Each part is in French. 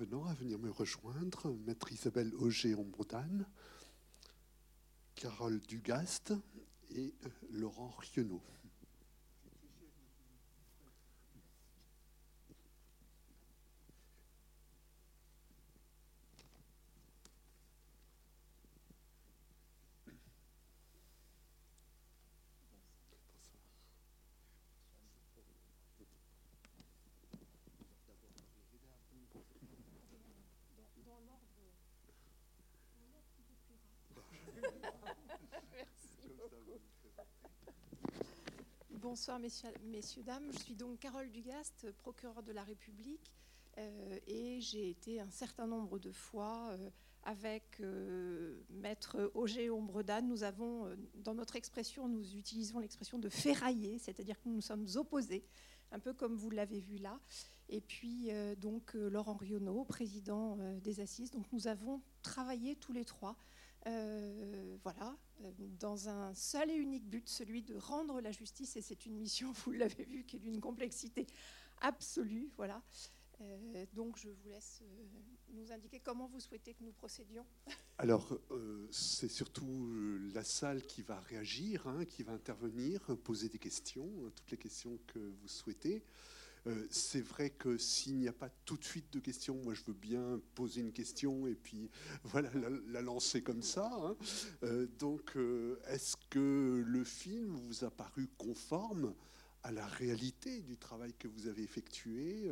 à venir me rejoindre. Maître Isabelle Auger-Ombrodane, Carole Dugast et euh, Laurent Rionneau. Bonsoir messieurs, messieurs, dames. Je suis donc Carole Dugast, procureure de la République, euh, et j'ai été un certain nombre de fois euh, avec euh, Maître Auger Ombredane. Nous avons, dans notre expression, nous utilisons l'expression de ferrailler, c'est-à-dire que nous nous sommes opposés, un peu comme vous l'avez vu là. Et puis donc Laurent Rionneau, président des Assises. Donc nous avons travaillé tous les trois voilà, euh, dans un seul et unique but, celui de rendre la justice, et c'est une mission, vous l'avez vu, qui est d'une complexité absolue, voilà. Euh, donc je vous laisse euh, nous indiquer comment vous souhaitez que nous procédions. Alors, euh, c'est surtout euh, la salle qui va réagir, hein, qui va intervenir, euh, poser des questions, euh, toutes les questions que vous souhaitez. Euh, c'est vrai que s'il n'y a pas tout de suite de questions, moi je veux bien poser une question et puis voilà la, la lancer comme ça. hein. Euh, donc, euh, est-ce que le film vous a paru conforme à la réalité du travail que vous avez effectué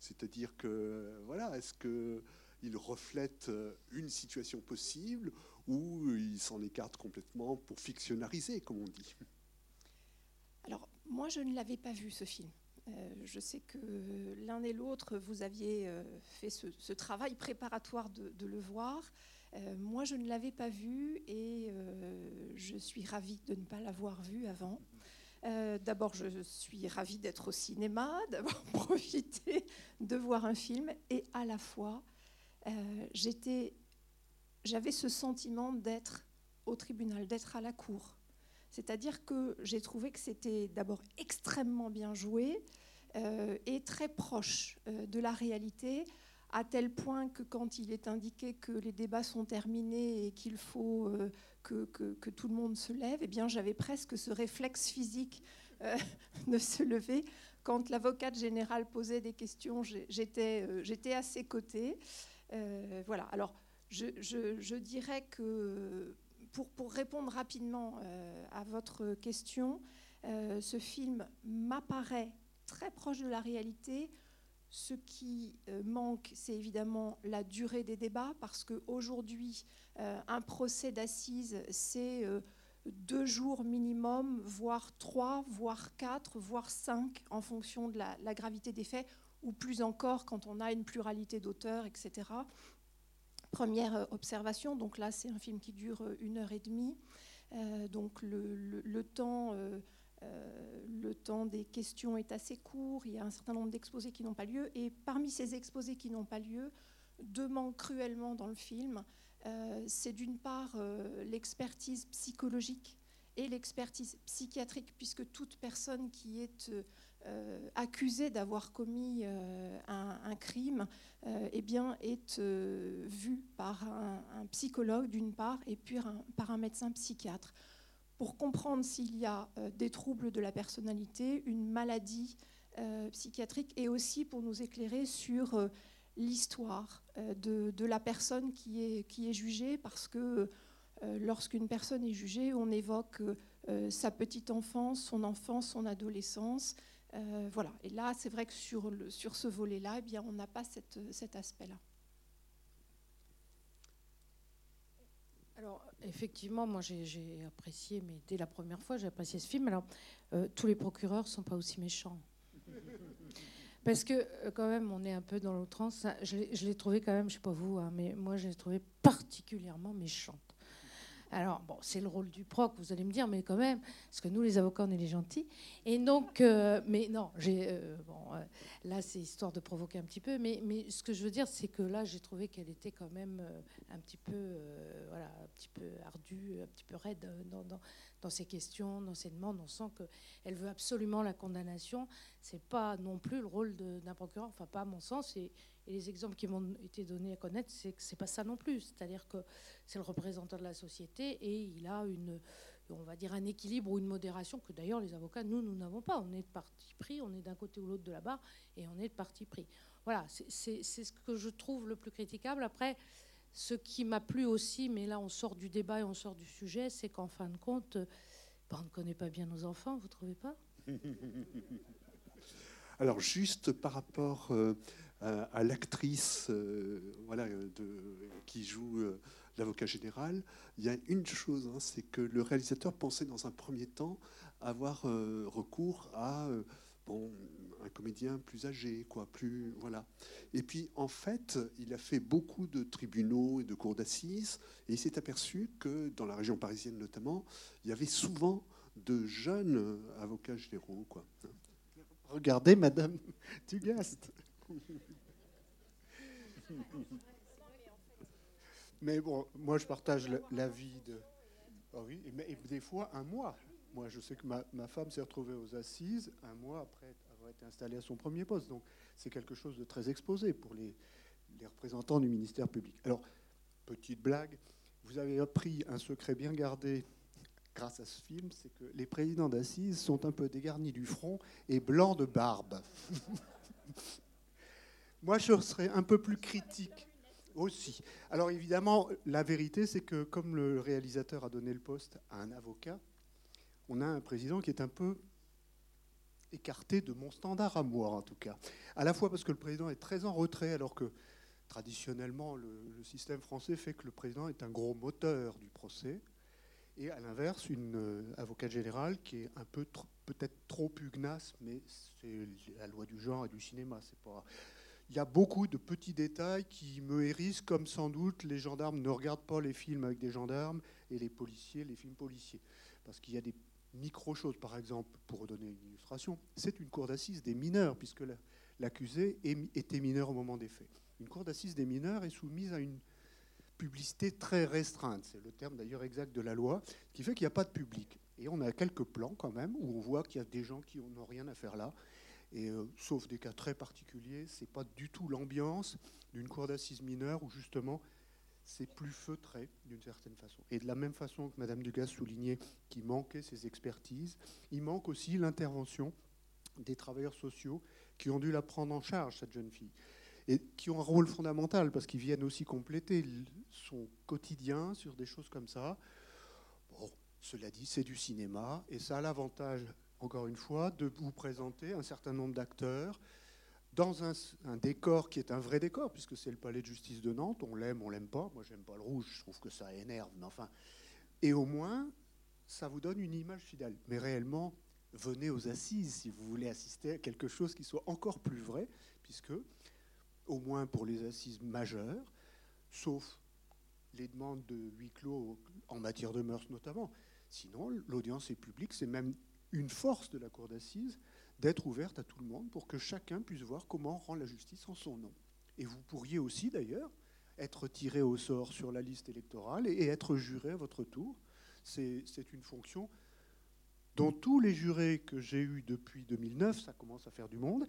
C'est-à-dire que voilà, est-ce que il reflète une situation possible ou il s'en écarte complètement pour fictionnariser, comme on dit? Alors, moi, je ne l'avais pas vu, ce film. Euh, je sais que l'un et l'autre, vous aviez euh, fait ce, travail préparatoire de, le voir. Euh, moi, je ne l'avais pas vu et je suis ravie de ne pas l'avoir vu avant. D'abord, je suis ravie d'être au cinéma, d'avoir profité de voir un film et à la fois, j'avais ce sentiment d'être au tribunal, d'être à la cour. C'est-à-dire que j'ai trouvé que c'était d'abord extrêmement bien joué euh, et très proche euh, de la réalité, à tel point que quand il est indiqué que les débats sont terminés et qu'il faut euh, que, tout le monde se lève, eh bien j'avais presque ce réflexe physique de se lever. Quand l'avocate générale posait des questions, j'étais à ses côtés. Voilà. Alors, je dirais que pour, répondre rapidement euh, à votre question, euh, ce film m'apparaît très proche de la réalité. Ce qui euh, manque, c'est évidemment la durée des débats, parce qu'aujourd'hui, un procès d'assises, c'est deux jours minimum, voire trois, voire quatre, voire cinq, en fonction de la gravité des faits, ou plus encore quand on a une pluralité d'auteurs, etc. Première euh, observation, donc là c'est un film qui dure euh, une heure et demie, Euh, donc le, temps, le temps des questions est assez court, il y a un certain nombre d'exposés qui n'ont pas lieu, et parmi ces exposés qui n'ont pas lieu, deux manquent cruellement dans le film. C'est d'une part l'expertise psychologique et l'expertise psychiatrique, puisque toute personne qui est euh, accusée d'avoir commis euh, un, crime euh, eh bien, est vue par un, psychologue d'une part et puis par un médecin psychiatre pour comprendre s'il y a des troubles de la personnalité, une maladie psychiatrique et aussi pour nous éclairer sur l'histoire de, la personne qui est, qui est jugée parce que lorsqu'une personne est jugée, on évoque sa petite enfance, son enfance, son adolescence. Euh, voilà. Et là, c'est vrai que sur, le, sur ce volet-là, eh bien, on n'a pas cette, cet aspect-là. Alors, effectivement, moi j'ai- apprécié, mais dès la première fois, j'ai apprécié ce film. Alors, euh, tous les procureurs ne sont pas aussi méchants. Parce que, euh, quand même, on est un peu dans l'outrance. Je l'ai- trouvé quand même, je ne sais pas vous, hein, mais moi, je l'ai trouvé particulièrement méchante. Alors, bon, c'est le rôle du proc, vous allez me dire, mais quand même, parce que nous, les avocats, on est les gentils. Et donc, euh, mais non, j'ai, euh, bon, euh, là, c'est histoire de provoquer un petit peu, mais, ce que je veux dire, c'est que là, j'ai trouvé qu'elle était quand même un petit peu, voilà, un petit peu ardue, un petit peu raide dans, dans ses questions, dans ses demandes. On sent qu'elle veut absolument la condamnation. C'est pas non plus le rôle d'un procureur, enfin pas à mon sens. Et, les exemples qui m'ont été donnés à connaître, c'est que c'est pas ça non plus. C'est-à-dire que c'est le représentant de la société et il a une, on va dire un équilibre ou une modération que d'ailleurs les avocats, nous, nous n'avons pas. On est de parti pris, on est d'un côté ou l'autre de la barre et on est de parti pris. Voilà, c'est ce que je trouve le plus critiquable. Après, ce qui m'a plu aussi, mais là on sort du débat et on sort du sujet, c'est qu'en fin de compte, ben, on ne connaît pas bien nos enfants, vous ne trouvez pas? Alors juste par rapport euh, à, l'actrice euh, voilà, qui joue euh, l'avocat général, il y a une chose, hein, c'est que le réalisateur pensait dans un premier temps avoir recours à bon, un comédien plus âgé, quoi, plus voilà. Et puis en fait, il a fait beaucoup de tribunaux et de cours d'assises, et il s'est aperçu que dans la région parisienne notamment, il y avait souvent de jeunes avocats généraux, quoi. Regardez, Madame Tugast. Mais bon, moi je partage l'avis de. Ah oui, et des fois un mois. Moi, je sais que ma, femme s'est retrouvée aux assises un mois après été installée à son premier poste. Donc, c'est quelque chose de très exposé pour les, représentants du ministère public. Alors, petite blague, vous avez appris un secret bien gardé grâce à ce film, c'est que les présidents d'assises sont un peu dégarnis du front et blancs de barbe. Moi, je serais un peu plus critique aussi. Alors évidemment, la vérité, c'est que comme le réalisateur a donné le poste à un avocat, on a un président qui est un peu écarté de mon standard à moi, en tout cas. À la fois parce que le président est très en retrait, alors que traditionnellement, le, système français fait que le président est un gros moteur du procès, et à l'inverse, une euh, avocate générale qui est un peu peut-être trop pugnace, mais c'est la loi du genre et du cinéma. C'est pas. Il y a beaucoup de petits détails qui me hérissent, comme sans doute les gendarmes ne regardent pas les films avec des gendarmes et les policiers les films policiers, parce qu'il y a des micro-chose. Par exemple, pour donner une illustration, c'est une cour d'assises des mineurs, puisque l'accusé était mineur au moment des faits. Une cour d'assises des mineurs est soumise à une publicité très restreinte, c'est le terme d'ailleurs exact de la loi, qui fait qu'il n'y a pas de public. Et on a quelques plans quand même où on voit qu'il y a des gens qui n'ont rien à faire là. Et euh, sauf des cas très particuliers, c'est pas du tout l'ambiance d'une cour d'assises mineure où justement c'est plus feutré d'une certaine façon. Et de la même façon que Mme Dugas soulignait qu'il manquait ces expertises, il manque aussi l'intervention des travailleurs sociaux qui ont dû la prendre en charge, cette jeune fille, et qui ont un rôle fondamental parce qu'ils viennent aussi compléter son quotidien sur des choses comme ça. Cela dit, c'est du cinéma, et ça a l'avantage, encore une fois, de vous présenter un certain nombre d'acteurs dans un, décor qui est un vrai décor, puisque c'est le palais de justice de Nantes, on l'aime, on l'aime pas, moi j'aime pas le rouge, je trouve que ça énerve, mais enfin, et au moins, ça vous donne une image fidèle. Mais réellement, venez aux assises si vous voulez assister à quelque chose qui soit encore plus vrai, puisque, au moins pour les assises majeures, sauf les demandes de huis clos en matière de mœurs notamment, sinon l'audience est publique, c'est même une force de la cour d'assises, d'être ouverte à tout le monde pour que chacun puisse voir comment rend la justice en son nom. Et vous pourriez aussi d'ailleurs être tiré au sort sur la liste électorale et être juré à votre tour. C'est une fonction dont tous les jurés que j'ai eus depuis 2009, ça commence à faire du monde,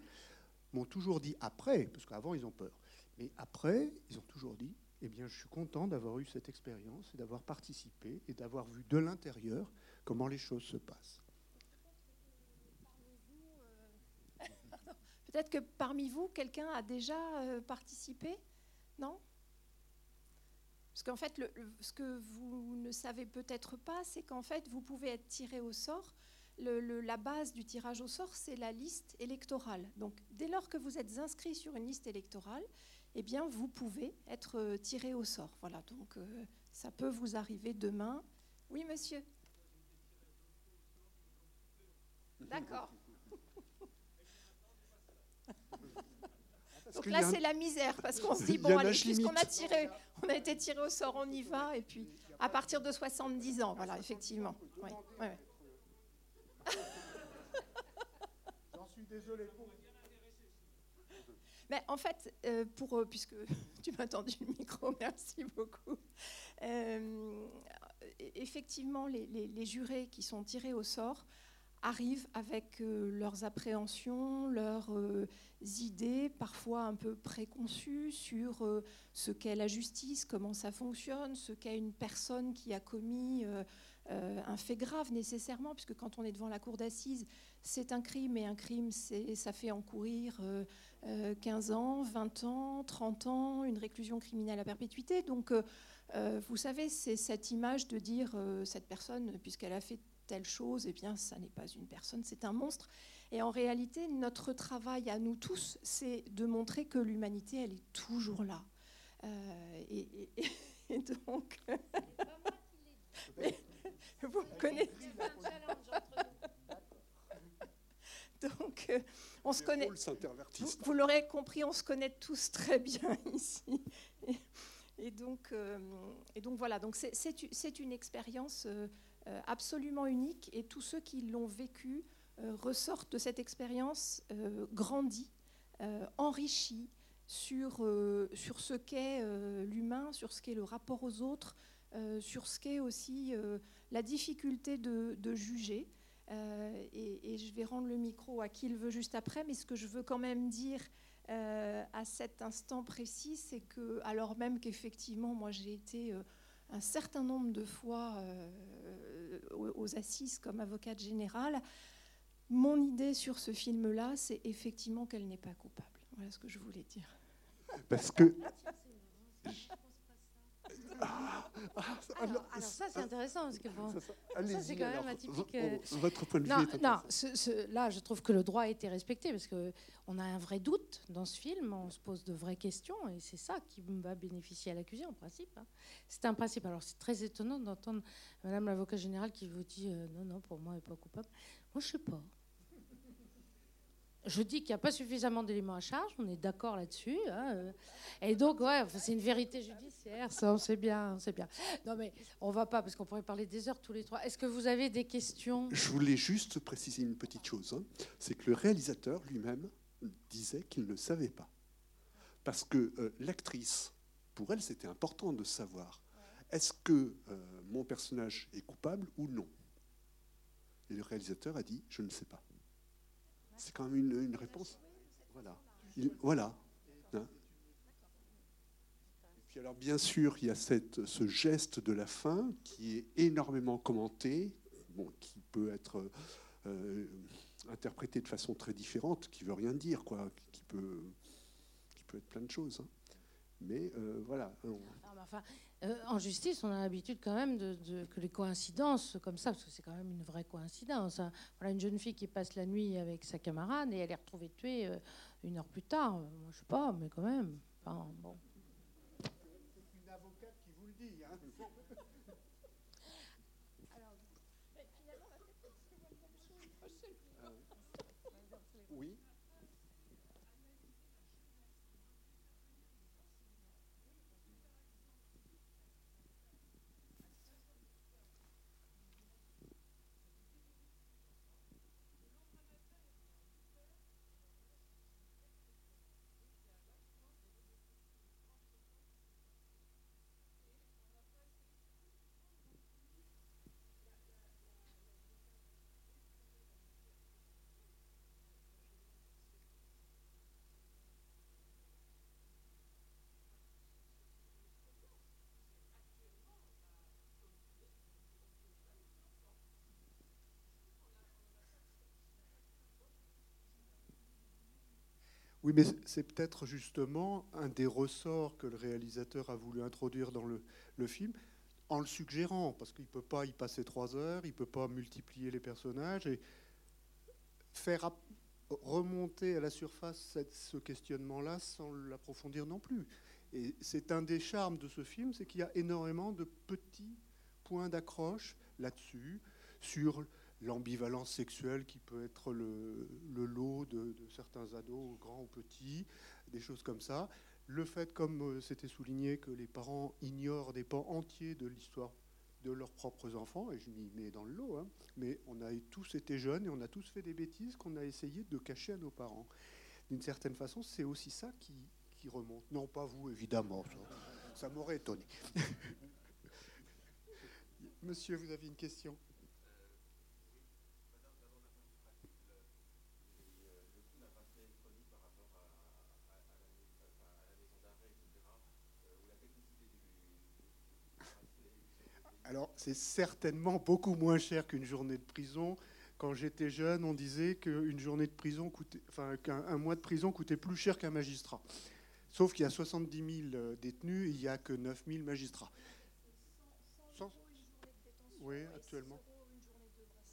m'ont toujours dit après, parce qu'avant ils ont peur, mais après ils ont toujours dit, eh bien je suis content d'avoir eu cette expérience et d'avoir participé et d'avoir vu de l'intérieur comment les choses se passent. Peut-être que parmi vous, quelqu'un a déjà euh, participé Non? Parce qu'en fait, ce que vous ne savez peut-être pas, c'est qu'en fait, vous pouvez être tiré au sort. la base du tirage au sort, c'est la liste électorale. Donc, dès lors que vous êtes inscrit sur une liste électorale, eh bien, vous pouvez être euh, tiré au sort. Voilà, donc euh, ça peut vous arriver demain. Oui, monsieur D'accord. Donc là, c'est la misère parce qu'on se dit bon, allez, puisqu'on a tiré, on a été tiré au sort, on y va. Et puis, à partir de 70 ans, voilà, effectivement. J'en suis désolé pour. Mais en fait, euh, pour, euh, puisque tu m'as tendu le micro, merci beaucoup. Euh, effectivement, les, jurés qui sont tirés au sort arrivent avec leurs appréhensions, leurs idées, parfois un peu préconçues sur ce qu'est la justice, comment ça fonctionne, ce qu'est une personne qui a commis un fait grave nécessairement, puisque quand on est devant la cour d'assises, c'est un crime, et un crime, ça fait encourir 15 ans, 20 ans, 30 ans, une réclusion criminelle à perpétuité. Donc, euh, vous savez, c'est cette image de dire euh, cette personne, puisqu'elle a fait telle chose, eh bien, ça n'est pas une personne, c'est un monstre. Et en réalité, notre travail à nous tous, c'est de montrer que l'humanité, elle est toujours là. Euh, et, donc, vous connaissez. Donc, on se connaît. vous l'aurez compris, on se connaît tous très bien ici. Et donc, euh, et donc voilà, donc c'est une expérience euh, euh, absolument unique et tous ceux qui l'ont vécu ressortent de cette expérience grandis, enrichis sur, sur ce qu'est l'humain, sur ce qu'est le rapport aux autres, sur ce qu'est aussi la difficulté de, de juger. Et, je vais rendre le micro à qui il veut juste après, mais ce que je veux quand même dire euh, à cet instant précis, c'est que, alors même qu'effectivement, moi j'ai été euh, un certain nombre de fois euh, aux, assises comme avocate générale, mon idée sur ce film-là, c'est effectivement qu'elle n'est pas coupable. Voilà ce que je voulais dire. Parce que ah, alors, ça, c'est intéressant, parce que ça, c'est quand même atypique. Euh, votre point de vue non, non là, je trouve que le droit a été respecté, parce qu'on a un vrai doute dans ce film, on se pose de vraies questions, et c'est ça qui va bénéficier à l'accusé, en principe. Hein. C'est un principe. Alors, c'est très étonnant d'entendre Madame l'avocat général qui vous dit euh, non, non, pour moi, elle n'est pas coupable. Moi, je ne sais pas je dis qu'il n'y a pas suffisamment d'éléments à charge, on est d'accord là-dessus. Hein, euh. et donc, ouais, c'est une vérité judiciaire, ça, on sait bien, on bien. Non, mais on va pas, parce qu'on pourrait parler des heures tous les trois. Est-ce que vous avez des questions? Je voulais juste préciser une petite chose. Hein. C'est que le réalisateur lui-même disait qu'il ne savait pas. Parce que euh, l'actrice, pour elle, c'était important de savoir est-ce que euh, mon personnage est coupable ou non Et le réalisateur a dit je ne sais pas. C'est quand même une, réponse. Voilà. voilà. Hein. Et puis alors, bien sûr, il y a cette, ce geste de la fin qui est énormément commenté, bon, qui peut être euh, interprété de façon très différente, qui veut rien dire, quoi, qui peut, qui peut être plein de choses. Hein. Mais euh, voilà. euh, en justice, on a l'habitude quand même de, que les coïncidences comme ça, parce que c'est quand même une vraie coïncidence. Hein. Voilà une jeune fille qui passe la nuit avec sa camarade et elle est retrouvée tuée euh, une heure plus tard. Moi, je sais pas, mais quand même. Bon. Oui, mais c'est peut-être justement un des ressorts que le réalisateur a voulu introduire dans le, film, en le suggérant, parce qu'il ne peut pas y passer trois heures, il ne peut pas multiplier les personnages et faire remonter à la surface ce questionnement-là sans l'approfondir non plus. Et c'est un des charmes de ce film, c'est qu'il y a énormément de petits points d'accroche là-dessus, sur l'ambivalence sexuelle qui peut être le, lot de, certains ados, grands ou petits, des choses comme ça. Le fait, comme euh, c'était souligné, que les parents ignorent des pans entiers de l'histoire de leurs propres enfants, et je m'y mets dans le lot, hein, mais on a tous été jeunes et on a tous fait des bêtises qu'on a essayé de cacher à nos parents. D'une certaine façon, c'est aussi ça qui, qui, remonte. Non, pas vous, évidemment, ça, ça m'aurait étonné. Monsieur, vous avez une question? Alors, c'est certainement beaucoup moins cher qu'une journée de prison. Quand j'étais jeune, on disait qu'une journée de prison coûtait, enfin, qu'un mois de prison coûtait plus cher qu'un magistrat. Sauf qu'il y a 70 000 euh, détenus, il n'y a que 9 000 magistrats. Oui, actuellement.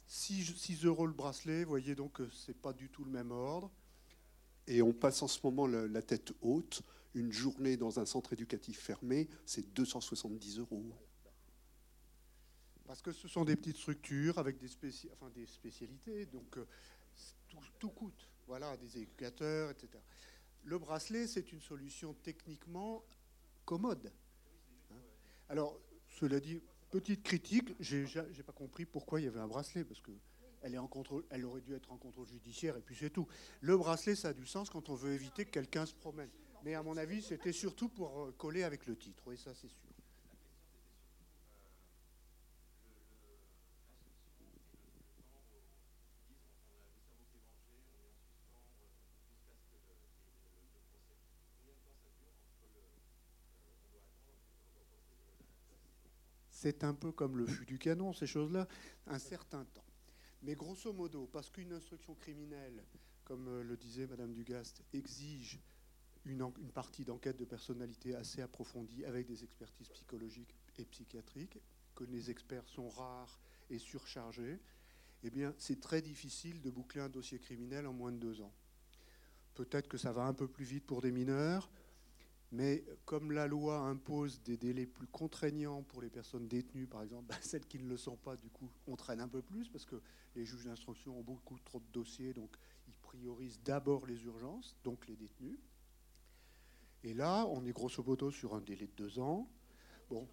6, euros le bracelet, vous voyez donc que ce n'est pas du tout le même ordre. Et on passe en ce moment la, tête haute. Une journée dans un centre éducatif fermé, c'est 270 euros. Parce que ce sont des petites structures avec des, spécialités, donc euh, tout, tout, coûte. Voilà, des éducateurs, etc. Le bracelet, c'est une solution techniquement commode. Hein. Alors, cela dit, petite critique, j'ai pas compris pourquoi il y avait un bracelet, parce que elle, est en contrôle, elle aurait dû être en contrôle judiciaire, et puis c'est tout. Le bracelet, ça a du sens quand on veut éviter que quelqu'un se promène. Mais à mon avis, c'était surtout pour euh, coller avec le titre, et ça, c'est sûr. C'est un peu comme le fût du canon, ces choses-là, un certain temps. Mais grosso modo, parce qu'une instruction criminelle, comme euh, le disait Madame Dugast, exige une, une partie d'enquête de personnalité assez approfondie avec des expertises psychologiques et psychiatriques, que les experts sont rares et surchargés, eh bien, c'est très difficile de boucler un dossier criminel en moins de deux ans. Peut-être que ça va un peu plus vite pour des mineurs, mais comme la loi impose des délais plus contraignants pour les personnes détenues, par exemple, bah, celles qui ne le sont pas, du coup, on traîne un peu plus parce que les juges d'instruction ont beaucoup trop de dossiers, donc ils priorisent d'abord les urgences, donc les détenus. Et là, on est grosso modo sur un délai de deux ans. Bon,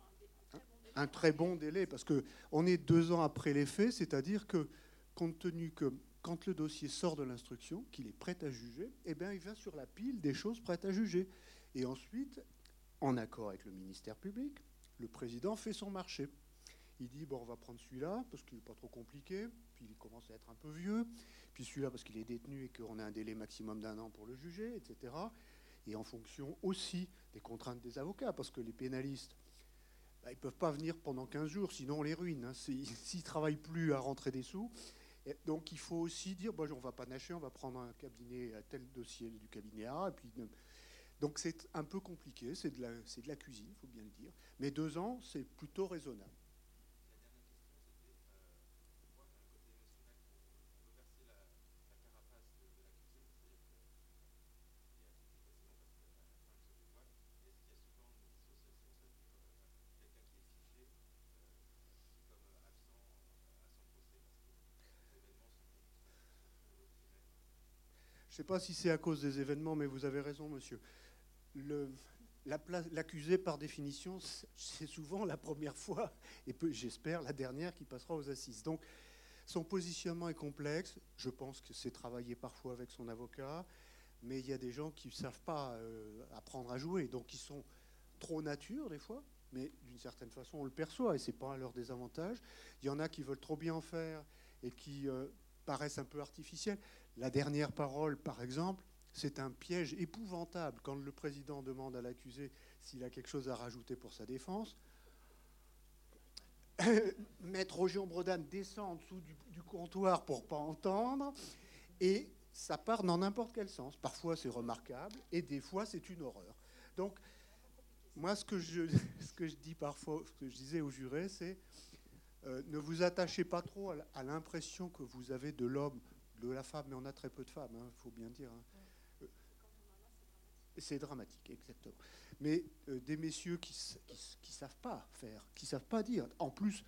un très bon délai parce que on est deux ans après les faits, c'est-à-dire que compte tenu que quand le dossier sort de l'instruction, qu'il est prêt à juger, eh bien, il va sur la pile des choses prêtes à juger. Et ensuite, en accord avec le ministère public, le président fait son marché. Il dit bon, on va prendre celui-là parce qu'il n'est pas trop compliqué, puis il commence à être un peu vieux, puis celui-là parce qu'il est détenu et qu'on a un délai maximum d'un an pour le juger, etc. Et en fonction aussi des contraintes des avocats, parce que les pénalistes, bah, ils ne peuvent pas venir pendant 15 jours, sinon on les ruine. Hein. S'ils ne travaillent plus à rentrer des sous. donc il faut aussi dire bon, on va pas nacher, on va prendre un cabinet tel dossier du cabinet A, et puis donc c'est un peu compliqué, c'est de, la, de la cuisine, il faut bien le dire. Mais deux ans, c'est plutôt raisonnable. Je ne sais pas si c'est à cause des événements, mais vous avez raison, monsieur l'accusé, par définition, c'est souvent la première fois, et j'espère la dernière qui passera aux assises. Donc, son positionnement est complexe. Je pense que c'est travaillé parfois avec son avocat, mais il y a des gens qui ne savent pas euh, apprendre à jouer, donc ils sont trop nature des fois, mais d'une certaine façon on le perçoit et c'est pas à leur désavantage. Il y en a qui veulent trop bien faire et qui euh, paraissent un peu artificiels. La dernière parole, par exemple, c'est un piège épouvantable quand le président demande à l'accusé s'il a quelque chose à rajouter pour sa défense. Maître Roger Bredan descend en dessous du, comptoir pour pas entendre, et ça part dans n'importe quel sens. Parfois c'est remarquable, et des fois c'est une horreur. Donc, moi, ce que je, ce que je dis parfois, ce que je disais aux jurés, c'est euh, ne vous attachez pas trop à l'impression que vous avez de l'homme, de la femme, mais on a très peu de femmes, il hein, faut bien dire. Hein. C'est dramatique, exactement. Mais euh, des messieurs qui ne savent pas faire, qui ne savent pas dire. En plus,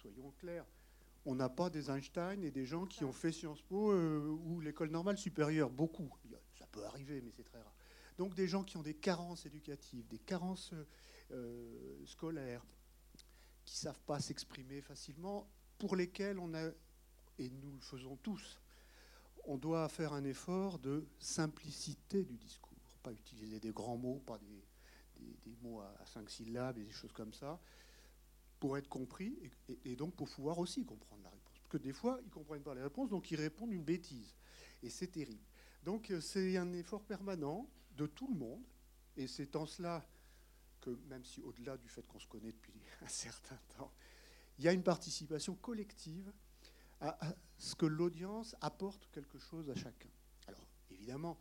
soyons clairs, on n'a pas des Einstein et des gens qui ont fait Sciences Po euh, ou l'école normale supérieure. Beaucoup. Ça peut arriver, mais c'est très rare. Donc des gens qui ont des carences éducatives, des carences euh, scolaires, qui ne savent pas s'exprimer facilement, pour lesquels on a, et nous le faisons tous, on doit faire un effort de simplicité du discours pas utiliser des grands mots, pas des, mots à, cinq syllabes et des choses comme ça, pour être compris et, donc pour pouvoir aussi comprendre la réponse. Parce que des fois, ils ne comprennent pas les réponses, donc ils répondent une bêtise. Et c'est terrible. Donc euh, c'est un effort permanent de tout le monde. Et c'est en cela que, même si au-delà du fait qu'on se connaît depuis un certain temps, il y a une participation collective à, ce que l'audience apporte quelque chose à chacun. Alors, évidemment,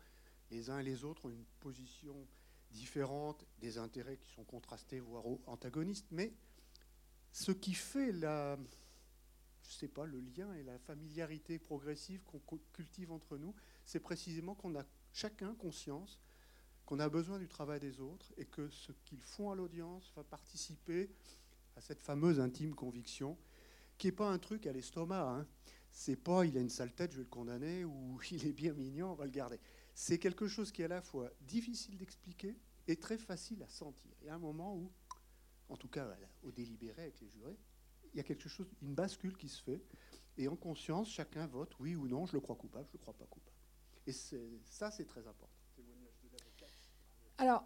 les uns et les autres ont une position différente, des intérêts qui sont contrastés, voire antagonistes, mais ce qui fait la, je sais pas, le lien et la familiarité progressive qu'on cultive entre nous, c'est précisément qu'on a chacun conscience qu'on a besoin du travail des autres et que ce qu'ils font à l'audience va participer à cette fameuse intime conviction, qui n'est pas un truc à l'estomac. Hein. C'est pas il a une sale tête, je vais le condamner, ou il est bien mignon, on va le garder. C'est quelque chose qui est à la fois difficile d'expliquer et très facile à sentir. Il y a un moment où, en tout cas au délibéré avec les jurés, il y a quelque chose, une bascule qui se fait, et en conscience, chacun vote oui ou non, je le crois coupable, je ne le crois pas coupable. Et ça, c'est très important. Alors,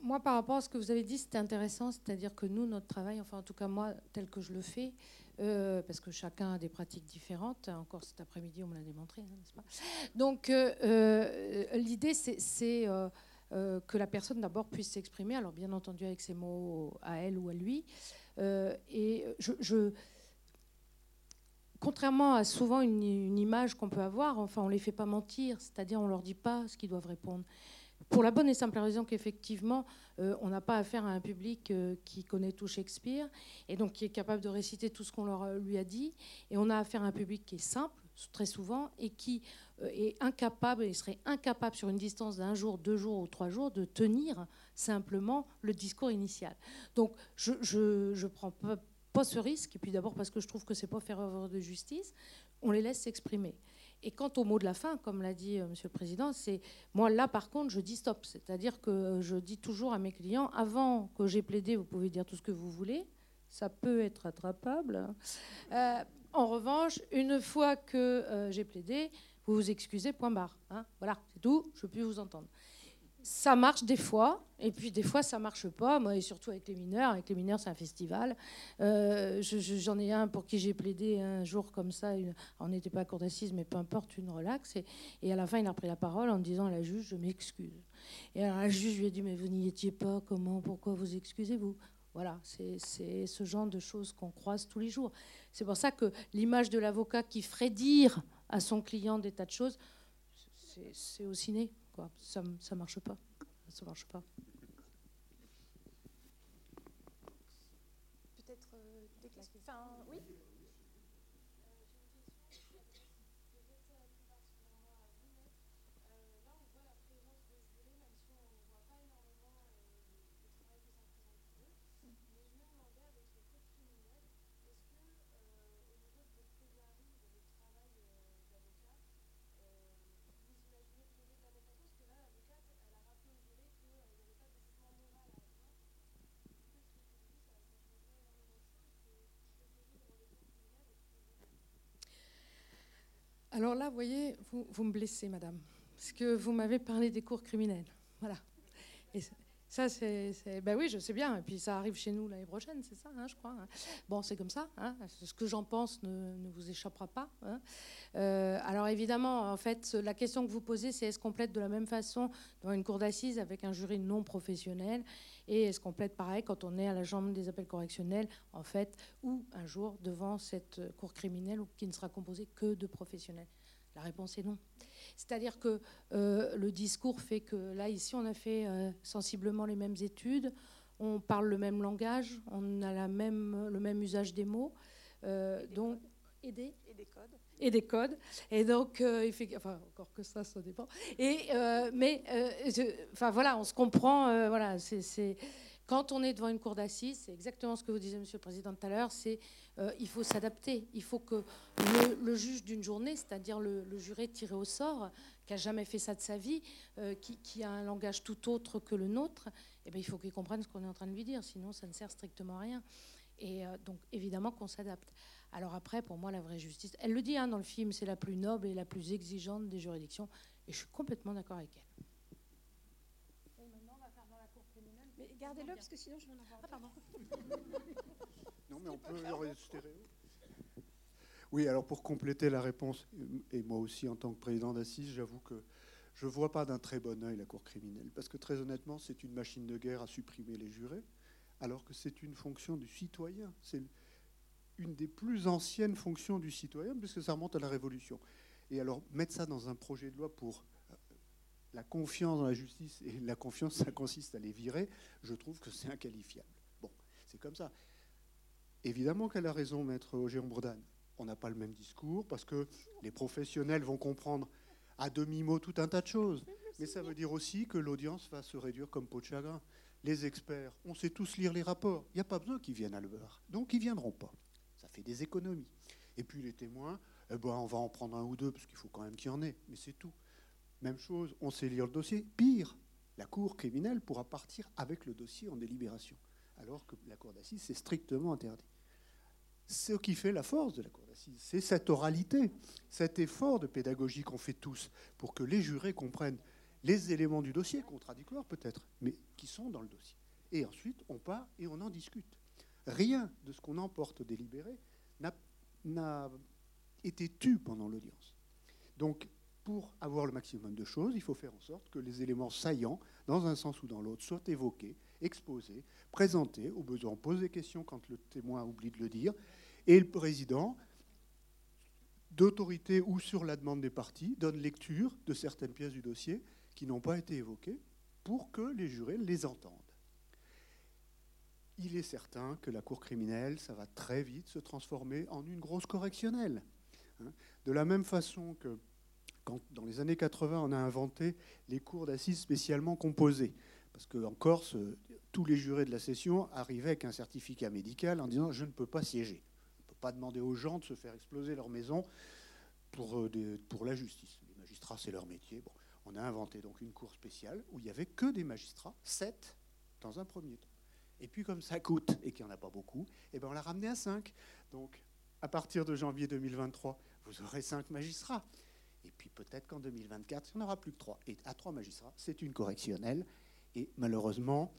moi, par rapport à ce que vous avez dit, c'était intéressant, c'est-à-dire que nous, notre travail, enfin en tout cas moi, tel que je le fais, euh, parce que chacun a des pratiques différentes, encore cet après-midi, on me l'a démontré, hein, n'est-ce pas? Donc, euh, euh, l'idée, c'est que la personne d'abord puisse s'exprimer, alors bien entendu avec ses mots à elle ou à lui. et contrairement à souvent une, image qu'on peut avoir, enfin, on les fait pas mentir, c'est-à-dire on leur dit pas ce qu'ils doivent répondre. Pour la bonne et simple raison qu'effectivement, euh, on n'a pas affaire à un public euh, qui connaît tout Shakespeare et donc qui est capable de réciter tout ce qu'on leur, lui a dit. Et on a affaire à un public qui est simple, très souvent, et qui euh, est incapable, et serait incapable sur une distance d'un jour, deux jours ou trois jours, de tenir simplement le discours initial. Donc je ne prends pas, pas, ce risque, et puis d'abord parce que je trouve que c'est pas faire œuvre de justice, on les laisse s'exprimer. Et quant au mot de la fin, comme l'a dit euh, Monsieur le Président, c'est moi là par contre je dis stop. C'est-à-dire que je dis toujours à mes clients, avant que j'ai plaidé, vous pouvez dire tout ce que vous voulez, ça peut être attrapable. Euh, en revanche, une fois que euh, j'ai plaidé, vous vous excusez, point barre. Hein. voilà, c'est tout, je peux vous entendre ça marche des fois, et puis des fois ça marche pas. Moi, et surtout avec les mineurs. Avec les mineurs, c'est un festival. Euh, j'en ai un pour qui j'ai plaidé un jour comme ça. on n'était pas à cour d'assises, mais peu importe, une relaxe. Et, à la fin, il a pris la parole en disant à la juge, je m'excuse. Et alors la juge lui a dit, mais vous n'y étiez pas. Comment Pourquoi vous excusez-vous? Voilà, c'est ce genre de choses qu'on croise tous les jours. C'est pour ça que l'image de l'avocat qui ferait dire à son client des tas de choses, c'est au ciné. Ça ne marche pas. Ça marche pas. Peut-être euh, des questions. Enfin, oui. Alors là, vous voyez, vous, me blessez, madame, parce que vous m'avez parlé des cours criminels. Voilà. Ça, c'est. Ben oui, je sais bien. Et puis ça arrive chez nous l'année prochaine, c'est ça, hein, je crois. Hein. Bon, c'est comme ça. Hein. Ce que j'en pense ne, vous échappera pas. Euh, alors évidemment, en fait, la question que vous posez, c'est est-ce qu'on plaide de la même façon dans une cour d'assises avec un jury non professionnel et est-ce qu'on plaide pareil quand on est à la Chambre des appels correctionnels, en fait, ou un jour devant cette cour criminelle qui ne sera composée que de professionnels? La réponse est non. C'est-à-dire que euh, le discours fait que là, ici, on a fait euh, sensiblement les mêmes études, on parle le même langage, on a la même, le même usage des mots. Euh, donc, et des, et des codes et des codes. Et donc, euh, enfin, encore que ça, ça dépend. Et, mais, enfin, voilà, on se comprend. voilà, c'est quand on est devant une cour d'assises, c'est exactement ce que vous disiez, Monsieur le Président, tout à l'heure. C'est il faut s'adapter. Il faut que le, juge d'une journée, c'est-à-dire le, juré tiré au sort, qui a jamais fait ça de sa vie, qui, qui, a un langage tout autre que le nôtre, eh bien, il faut qu'il comprenne ce qu'on est en train de lui dire. Sinon, ça ne sert strictement à rien. Et donc, évidemment qu'on s'adapte. Alors après, pour moi, la vraie justice, elle le dit hein, dans le film, c'est la plus noble et la plus exigeante des juridictions, et je suis complètement d'accord avec elle. Mais gardez-le, parce que sinon je vais en avoir. Ah, pardon. Non, mais on peut stéréo. Oui, alors pour compléter la réponse, et moi aussi en tant que président d'assises, j'avoue que je ne vois pas d'un très bon œil la Cour criminelle, parce que très honnêtement, c'est une machine de guerre à supprimer les jurés, alors que c'est une fonction du citoyen. C'est une des plus anciennes fonctions du citoyen, puisque ça remonte à la Révolution. Et alors, mettre ça dans un projet de loi pour euh, la confiance dans la justice, et la confiance, ça consiste à les virer, je trouve que c'est inqualifiable. Bon, c'est comme ça. Évidemment qu'elle a raison, maître Ogéon Bourdane on n'a pas le même discours parce que les professionnels vont comprendre à demi-mot tout un tas de choses. Mais ça veut dire aussi que l'audience va se réduire comme peau de chagrin. Les experts, on sait tous lire les rapports. Il n'y a pas besoin qu'ils viennent à l'heure. Donc ils ne viendront pas. Ça fait des économies. Et puis les témoins, eh ben, on va en prendre un ou deux parce qu'il faut quand même qu'il y en ait. Mais c'est tout. Même chose, on sait lire le dossier. Pire, la cour criminelle pourra partir avec le dossier en délibération. Alors que la cour d'assises, c'est strictement interdit ce qui fait la force de la Cour d'assises. C'est cette oralité, cet effort de pédagogie qu'on fait tous pour que les jurés comprennent les éléments du dossier, contradictoires peut-être, mais qui sont dans le dossier. Et ensuite, on part et on en discute. Rien de ce qu'on emporte délibéré n'a été tu pendant l'audience. Donc, pour avoir le maximum de choses, il faut faire en sorte que les éléments saillants, dans un sens ou dans l'autre, soient évoqués, exposés, présentés, au besoin, poser des questions quand le témoin oublie de le dire, et le président, d'autorité ou sur la demande des parties, donne lecture de certaines pièces du dossier qui n'ont pas été évoquées pour que les jurés les entendent. Il est certain que la Cour criminelle, ça va très vite se transformer en une grosse correctionnelle. Hein. De la même façon que dans les années 80, on a inventé les cours d'assises spécialement composées. Parce qu'en Corse, tous les jurés de la session arrivaient avec un certificat médical en disant Je ne peux pas siéger pas demander aux gens de se faire exploser leur maison pour, euh, la justice. Les magistrats, c'est leur métier. On a inventé donc une cour spéciale où il n'y avait que des magistrats, sept dans un premier temps. Et puis comme ça coûte et qu'il n'y en a pas beaucoup, eh ben on l'a ramené à cinq. Donc à partir de janvier 2023, vous aurez cinq magistrats. Et puis peut-être qu'en 2024, il n'y en aura plus que trois. Et à trois magistrats, c'est une correctionnelle. Et malheureusement,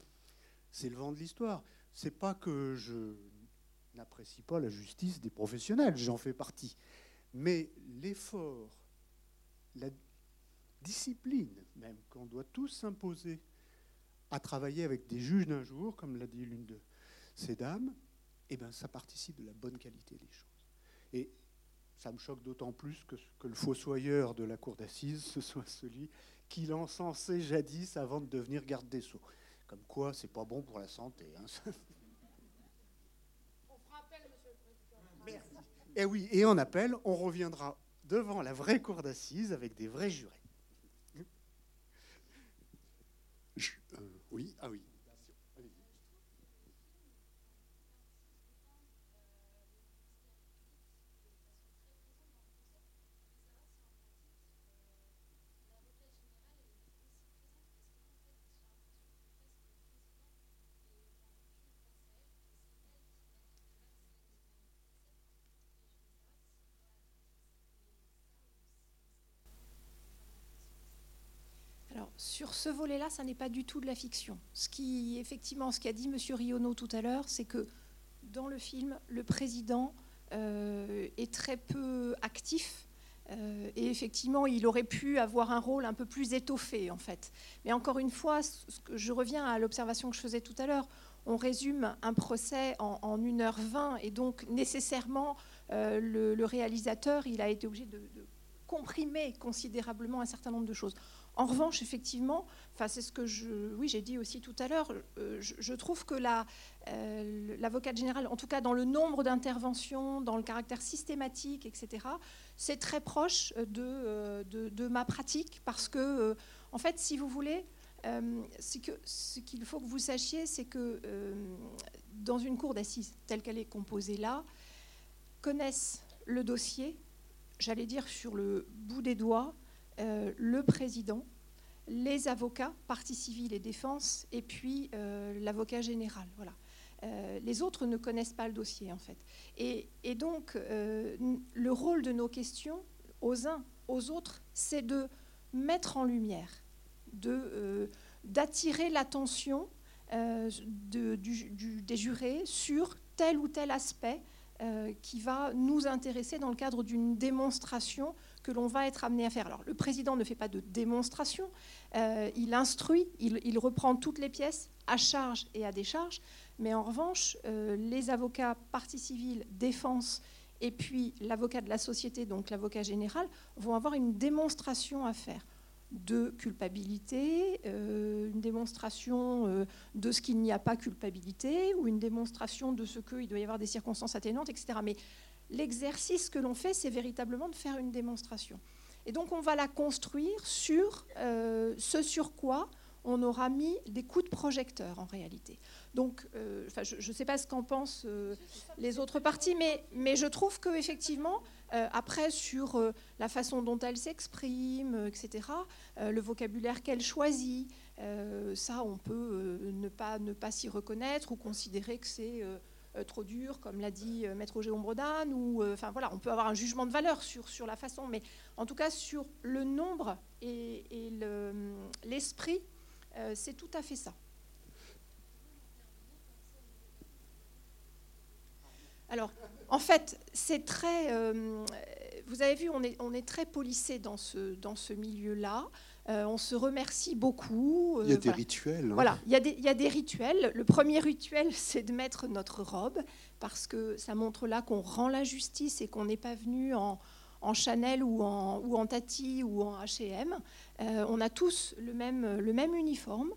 c'est le vent de l'histoire. C'est pas que je n'apprécie pas la justice des professionnels, j'en fais partie. Mais l'effort, la discipline même qu'on doit tous s'imposer à travailler avec des juges d'un jour, comme l'a dit l'une de ces dames, eh ben, ça participe de la bonne qualité des choses. Et ça me choque d'autant plus que, que le fossoyeur de la cour d'assises, ce soit celui qui l'encensait jadis avant de devenir garde des sceaux. Comme quoi, c'est pas bon pour la santé. Hein. Et oui, et en appel, on reviendra devant la vraie cour d'assises avec des vrais jurés. Euh, oui, ah oui. Sur ce volet-là, ça n'est pas du tout de la fiction. Ce qui, effectivement, ce qu'a dit M. Riono tout à l'heure, c'est que dans le film, le président euh, est très peu actif. Euh, et effectivement, il aurait pu avoir un rôle un peu plus étoffé, en fait. Mais encore une fois, je reviens à l'observation que je faisais tout à l'heure. On résume un procès en, 1h20 et donc nécessairement, euh, le, réalisateur, il a été obligé de comprimer considérablement un certain nombre de choses. En revanche, effectivement, enfin, c'est ce que je, oui, j'ai dit aussi tout à l'heure, euh, je, trouve que euh, l'avocat général, en tout cas dans le nombre d'interventions, dans le caractère systématique, etc., c'est très proche de, de, ma pratique parce que, euh, en fait, si vous voulez, ce qu'il faut que vous sachiez, c'est que dans une cour d'assises telle qu'elle est composée là, connaissent le dossier, j'allais dire sur le bout des doigts, euh, le président, les avocats, partie civile et défense, et puis euh, l'avocat général. Voilà. Euh, les autres ne connaissent pas le dossier, en fait. Et, donc, le rôle de nos questions, aux uns, aux autres, c'est de mettre en lumière, d'attirer l'attention des jurés sur tel ou tel aspect qui va nous intéresser dans le cadre d'une démonstration que l'on va être amené à faire. Alors, le président ne fait pas de démonstration, il instruit, il, reprend toutes les pièces à charge et à décharge, mais en revanche, les avocats partie civile, défense et puis l'avocat de la société, donc l'avocat général, vont avoir une démonstration à faire de culpabilité, euh, une démonstration euh, de ce qu'il n'y a pas culpabilité, ou une démonstration de ce qu'il doit y avoir des circonstances atténuantes, etc. Mais l'exercice que l'on fait, c'est véritablement de faire une démonstration. Et donc on va la construire sur euh, ce sur quoi on aura mis des coups de projecteur en réalité. Donc, euh, je ne sais pas ce qu'en pensent euh, les autres parties, mais, mais je trouve qu'effectivement, euh, après, sur la façon dont elle s'exprime, etc., le vocabulaire qu'elle choisit, ça, on peut ne pas, ne pas s'y reconnaître ou considérer que c'est trop dur, comme l'a dit Maître Auger Ombredan, ou enfin voilà, on peut avoir un jugement de valeur sur, sur la façon, mais en tout cas sur le nombre et, et l'esprit, c'est tout à fait ça. Alors, en fait, c'est très. Euh, vous avez vu, on est, on est très policé dans ce, dans ce milieu-là. Euh, on se remercie beaucoup. Euh, il y a des rituels. Hein. Voilà, il y, a des, il y, a des, rituels. Le premier rituel, c'est de mettre notre robe, parce que ça montre là qu'on rend la justice et qu'on n'est pas venu en, en, Chanel ou en, ou en Tati ou en H&M. on a tous le même, le même uniforme.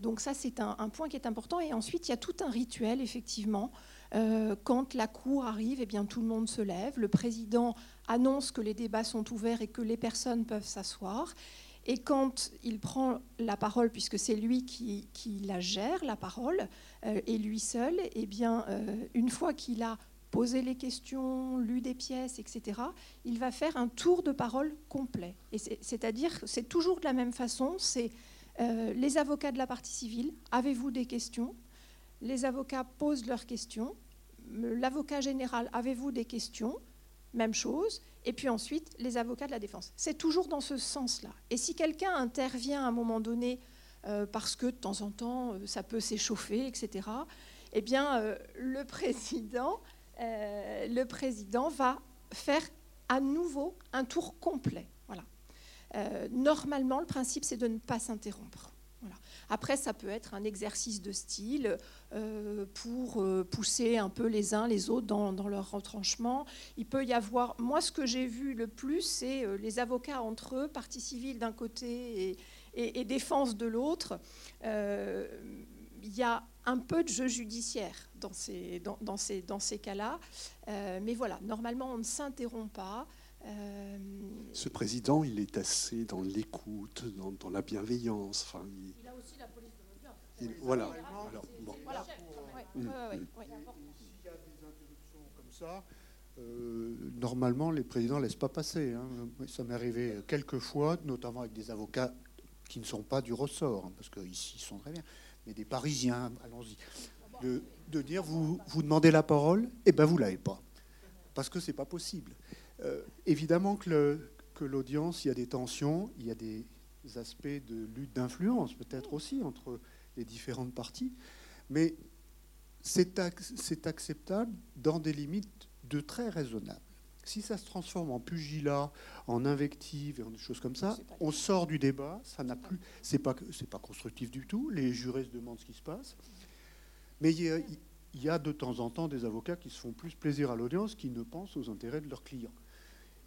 donc ça, c'est un, un, point qui est important. Et ensuite, il y a tout un rituel, effectivement, euh, quand la Cour arrive, eh bien, tout le monde se lève. Le président annonce que les débats sont ouverts et que les personnes peuvent s'asseoir. Et quand il prend la parole, puisque c'est lui qui, la gère, la parole, euh, et lui seul, eh bien, euh, une fois qu'il a posé les questions, lu des pièces, etc., il va faire un tour de parole complet. C'est-à-dire, c'est toujours de la même façon, c'est les avocats de la partie civile, avez-vous des questions? Les avocats posent leurs questions. L'avocat général, avez-vous des questions? Même chose. Et puis ensuite, les avocats de la défense. C'est toujours dans ce sens-là. Et si quelqu'un intervient à un moment donné, euh, parce que de temps en temps, euh, ça peut s'échauffer, etc., eh bien, euh, le, président, le président va faire à nouveau un tour complet. Voilà. normalement, le principe, c'est de ne pas s'interrompre. Après, ça peut être un exercice de style euh, pour euh, pousser un peu les uns les autres dans, leur retranchement. Il peut y avoir, moi ce que j'ai vu le plus, c'est euh, les avocats entre eux, partie civile d'un côté et, défense de l'autre. Il y a un peu de jeu judiciaire dans ces, dans, ces, dans ces cas-là. mais voilà, normalement, on ne s'interrompt pas. Ce président, il est assez dans l'écoute, dans, la bienveillance. Aussi la police de l'audience. Voilà. Alors, bon. voilà. S'il y a des interruptions comme ça, euh, normalement, les présidents ne laissent pas passer. Hein. Ça m'est arrivé quelques fois, notamment avec des avocats qui ne sont pas du ressort, hein, parce qu'ici, ils sont très bien, mais des Parisiens, allons-y, de, dire vous, vous demandez la parole, et eh bien vous ne l'avez pas, parce que ce n'est pas possible. Euh, évidemment que l'audience, il y a des tensions, il y a des aspects de lutte d'influence peut-être aussi entre les différentes parties, mais c'est acceptable dans des limites de très raisonnables. Si ça se transforme en pugilat, en invective et en des choses comme ça, on sort du débat, ça n'a plus, c'est pas, c'est pas constructif du tout. Les jurés se demandent ce qui se passe, mais il y, a, il y a de temps en temps des avocats qui se font plus plaisir à l'audience, qui ne pensent aux intérêts de leurs clients.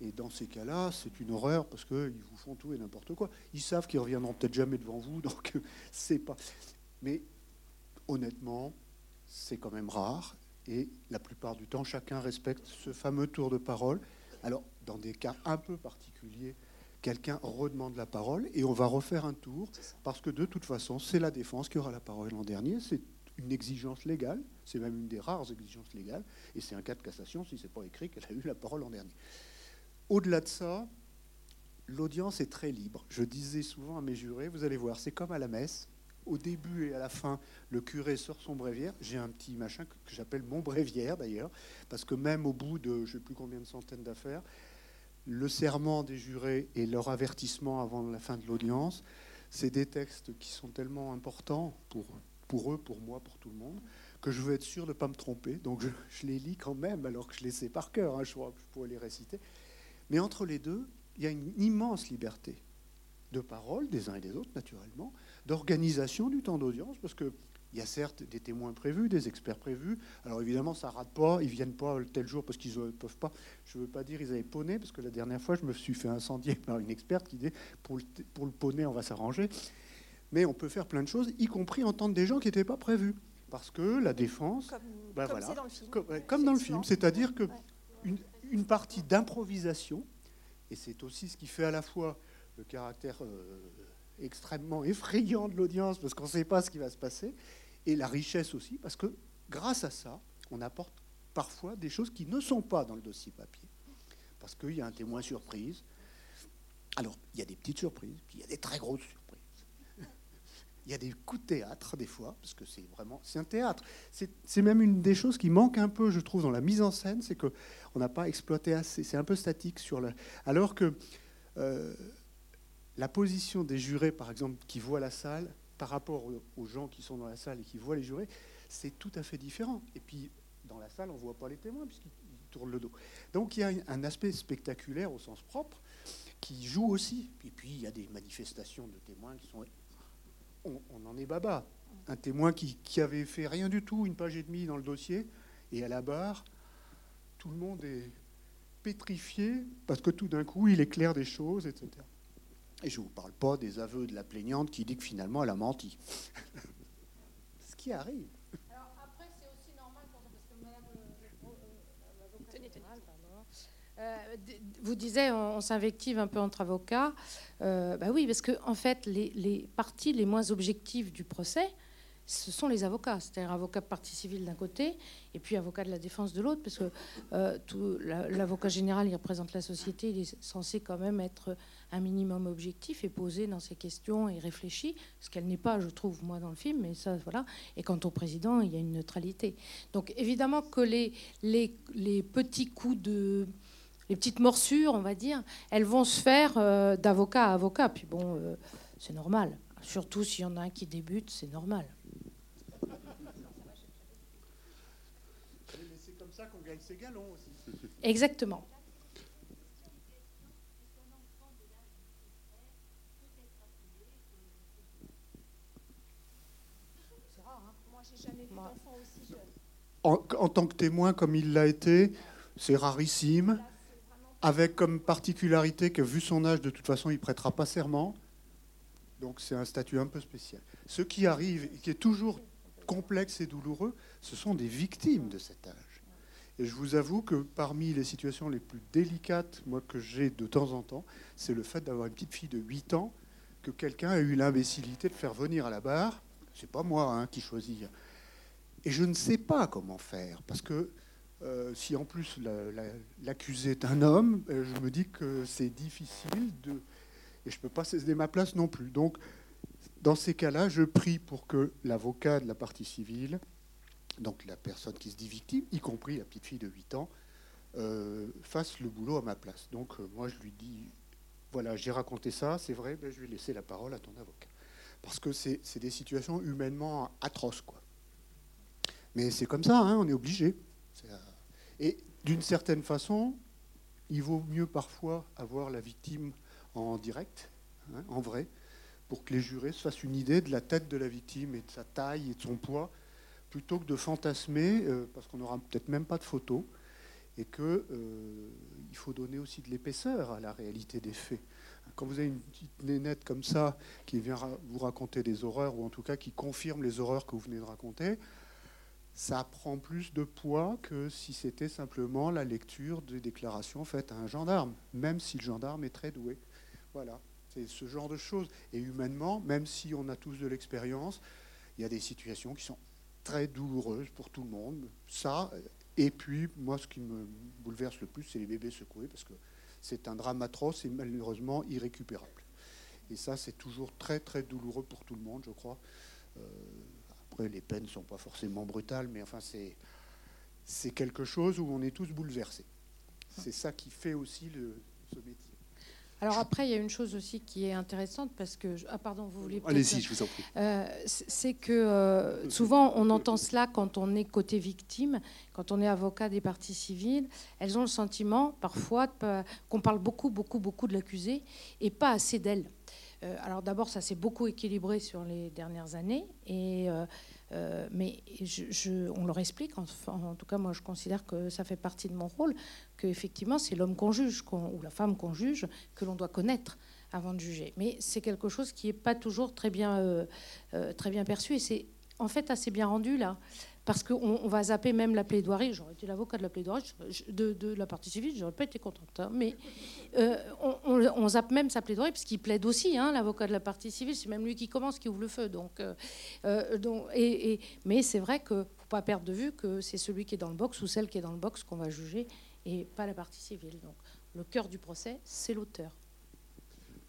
Et dans ces cas-là, c'est une horreur parce qu'ils vous font tout et n'importe quoi. Ils savent qu'ils reviendront peut-être jamais devant vous, donc c'est pas. Mais honnêtement, c'est quand même rare. Et la plupart du temps, chacun respecte ce fameux tour de parole. Alors, dans des cas un peu particuliers, quelqu'un redemande la parole et on va refaire un tour parce que de toute façon, c'est la défense qui aura la parole l'an dernier. C'est une exigence légale, c'est même une des rares exigences légales, et c'est un cas de cassation si c'est pas écrit qu'elle a eu la parole l'an dernier. Au-delà de ça, l'audience est très libre. Je disais souvent à mes jurés, vous allez voir, c'est comme à la messe. Au début et à la fin, le curé sort son bréviaire. J'ai un petit machin que, j'appelle mon bréviaire d'ailleurs, parce que même au bout de je ne sais plus combien de centaines d'affaires, le serment des jurés et leur avertissement avant la fin de l'audience, c'est des textes qui sont tellement importants pour eux, pour moi, pour tout le monde, que je veux être sûr de ne pas me tromper. Donc je, les lis quand même, alors que je les sais par cœur, hein, je, je pourrais les réciter. Mais entre les deux, il y a une immense liberté de parole des uns et des autres, naturellement, d'organisation du temps d'audience, parce que il y a certes des témoins prévus, des experts prévus. Alors évidemment, ça rate pas. Ils viennent pas tel jour parce qu'ils ne peuvent pas. Je ne veux pas dire ils avaient poney, parce que la dernière fois, je me suis fait incendier par une experte qui dit pour le, pour le poney, on va s'arranger. Mais on peut faire plein de choses, y compris entendre des gens qui n'étaient pas prévus. Parce que la défense. Comme, ben comme voilà, c'est dans le film. comme, dans le film. C'est-à-dire que Ouais. une, une partie d'improvisation, et c'est aussi ce qui fait à la fois le caractère euh, extrêmement effrayant de l'audience, parce qu'on ne sait pas ce qui va se passer, et la richesse aussi, parce que grâce à ça, on apporte parfois des choses qui ne sont pas dans le dossier papier. Parce qu'il y a un témoin surprise. Alors, il y a des petites surprises, puis il y a des très grosses surprises. Il y a des coups de théâtre, des fois, parce que c'est vraiment... C'est un théâtre. C'est même une des choses qui manque un peu, je trouve, dans la mise en scène, c'est qu'on n'a pas exploité assez. C'est un peu statique sur. Alors que euh, la position des jurés, par exemple, qui voient la salle, par rapport aux- gens qui sont dans la salle et qui voient les jurés, c'est tout à fait différent. Et puis, dans la salle, on ne voit pas les témoins puisqu'ils ils tournent le dos. Donc, il y a un aspect spectaculaire au sens propre qui joue aussi. Et puis, il y a des manifestations de témoins qui sont... On, en est baba. Un témoin qui, qui avait fait rien du tout, une page et demie dans le dossier, et à la barre, tout le monde est pétrifié parce que tout d'un coup, il éclaire des choses, etc. Et je ne vous parle pas des aveux de la plaignante qui dit que finalement, elle a menti. Ce qui arrive. Alors après, c'est aussi normal pour parce que Madame euh, euh, l'avocat Tenez, tenez. général, pardon, euh, d- vous disiez, on, on s'invective un peu entre avocats. Euh, bah oui, parce que en fait, les, parties les moins objectives du procès, ce sont les avocats, c'est-à-dire avocat de partie civile d'un côté et puis avocat de la défense de l'autre, parce que euh, l'avocat général, il représente la société, il est censé quand même être un minimum objectif et poser dans ses questions et réfléchir, ce qu'elle n'est pas, je trouve, moi, dans le film, mais ça, voilà. Et quant au président, il y a une neutralité. Donc évidemment que les petits coups de... Les petites morsures, on va dire, elles vont se faire euh, d'avocat à avocat. Puis bon, euh, c'est normal. Surtout s'il y en a un qui débute, c'est normal. C'est comme ça qu'on gagne ses galons aussi. Exactement. En tant que témoin, comme il l'a été, c'est rarissime, avec comme particularité que, vu son âge, de toute façon, il prêtera pas serment. Donc c'est un statut un peu spécial. Ce qui arrive, et qui est toujours complexe et douloureux, ce sont des victimes de cet âge. Et je vous avoue que parmi les situations les plus délicates, moi, que j'ai de temps en temps, c'est le fait d'avoir une petite fille de 8 ans que quelqu'un a eu l'imbécilité de faire venir à la barre. C'est pas moi hein, qui choisis. Et je ne sais pas comment faire, parce que euh, si en plus la- la- l'accusé est un homme, euh, je me dis que c'est difficile de... Et je ne peux pas céder ma place non plus. Donc, dans ces cas-là, je prie pour que l'avocat de la partie civile, donc la personne qui se dit victime, y compris la petite fille de 8 ans, euh, fasse le boulot à ma place. Donc, moi, je lui dis, voilà, j'ai raconté ça, c'est vrai, ben, je vais laisser la parole à ton avocat. Parce que c'est des situations humainement atroces, quoi. Mais c'est comme ça, hein, on est obligé. C'est, Et d'une certaine façon, il vaut mieux parfois avoir la victime en direct, hein, en vrai, pour que les jurés se fassent une idée de la tête de la victime et de sa taille et de son poids, plutôt que de fantasmer, euh, parce qu'on n'aura peut-être même pas de photos, et que euh, faut donner aussi de l'épaisseur à la réalité des faits. Quand vous avez une petite nénette comme ça qui vient vous raconter des horreurs, ou en tout cas qui confirme les horreurs que vous venez de raconter, ça prend plus de poids que si c'était simplement la lecture des déclarations faites à un gendarme, même si le gendarme est très doué. Voilà, c'est ce genre de choses. Et humainement, même si on a tous de l'expérience, il y a des situations qui sont très douloureuses pour tout le monde. Ça, et puis moi, ce qui me bouleverse le plus, c'est les bébés secoués, parce que c'est un drame atroce et malheureusement irrécupérable. Et ça, c'est toujours très très douloureux pour tout le monde, je crois. Euh, après, les peines ne sont pas forcément brutales, mais enfin, c'est, quelque chose où on est tous bouleversés. C'est ça qui fait aussi le, ce métier. Alors après, il y a une chose aussi qui est intéressante parce que ah pardon, vous voulez allez-y, je vous en prie. Euh, c'est que euh, souvent on entend cela quand on est côté victime, quand on est avocat des parties civiles, elles ont le sentiment parfois qu'on parle beaucoup, beaucoup, beaucoup de l'accusé et pas assez d'elle. Euh, alors d'abord, ça s'est beaucoup équilibré sur les dernières années et euh, mais je, on leur explique, en tout cas moi je considère que ça fait partie de mon rôle, qu'effectivement c'est l'homme qu'on juge ou la femme qu'on juge que l'on doit connaître avant de juger. Mais c'est quelque chose qui n'est pas toujours euh, euh, très bien perçu et c'est en fait assez bien rendu là parce qu'on va zapper même la plaidoirie. J'aurais été l'avocat de la plaidoirie, de, la partie civile, j'aurais pas été contente. Hein. mais euh, on, zappe même sa plaidoirie, parce qu'il plaide aussi, hein, l'avocat de la partie civile, c'est même lui qui commence, qui ouvre le feu. Donc, euh, euh, mais c'est vrai qu'il ne faut pas perdre de vue que c'est celui qui est dans le box ou celle qui est dans le box qu'on va juger, et pas la partie civile. Donc le cœur du procès, c'est l'auteur.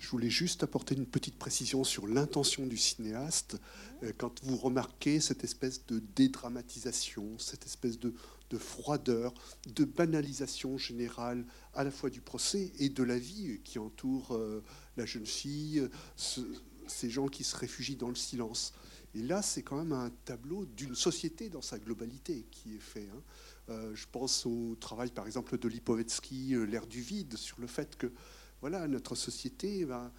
Je voulais juste apporter une petite précision sur l'intention du cinéaste. Euh, quand vous remarquez cette espèce de dédramatisation, cette espèce de, froideur, de banalisation générale à la fois du procès et de la vie qui entoure euh, la jeune fille, ces gens qui se réfugient dans le silence. Et là, c'est quand même un tableau d'une société dans sa globalité qui est fait. Hein. Euh, je pense au travail, par exemple, de Lipovetsky, L'ère du vide, sur le fait que voilà, notre société, va,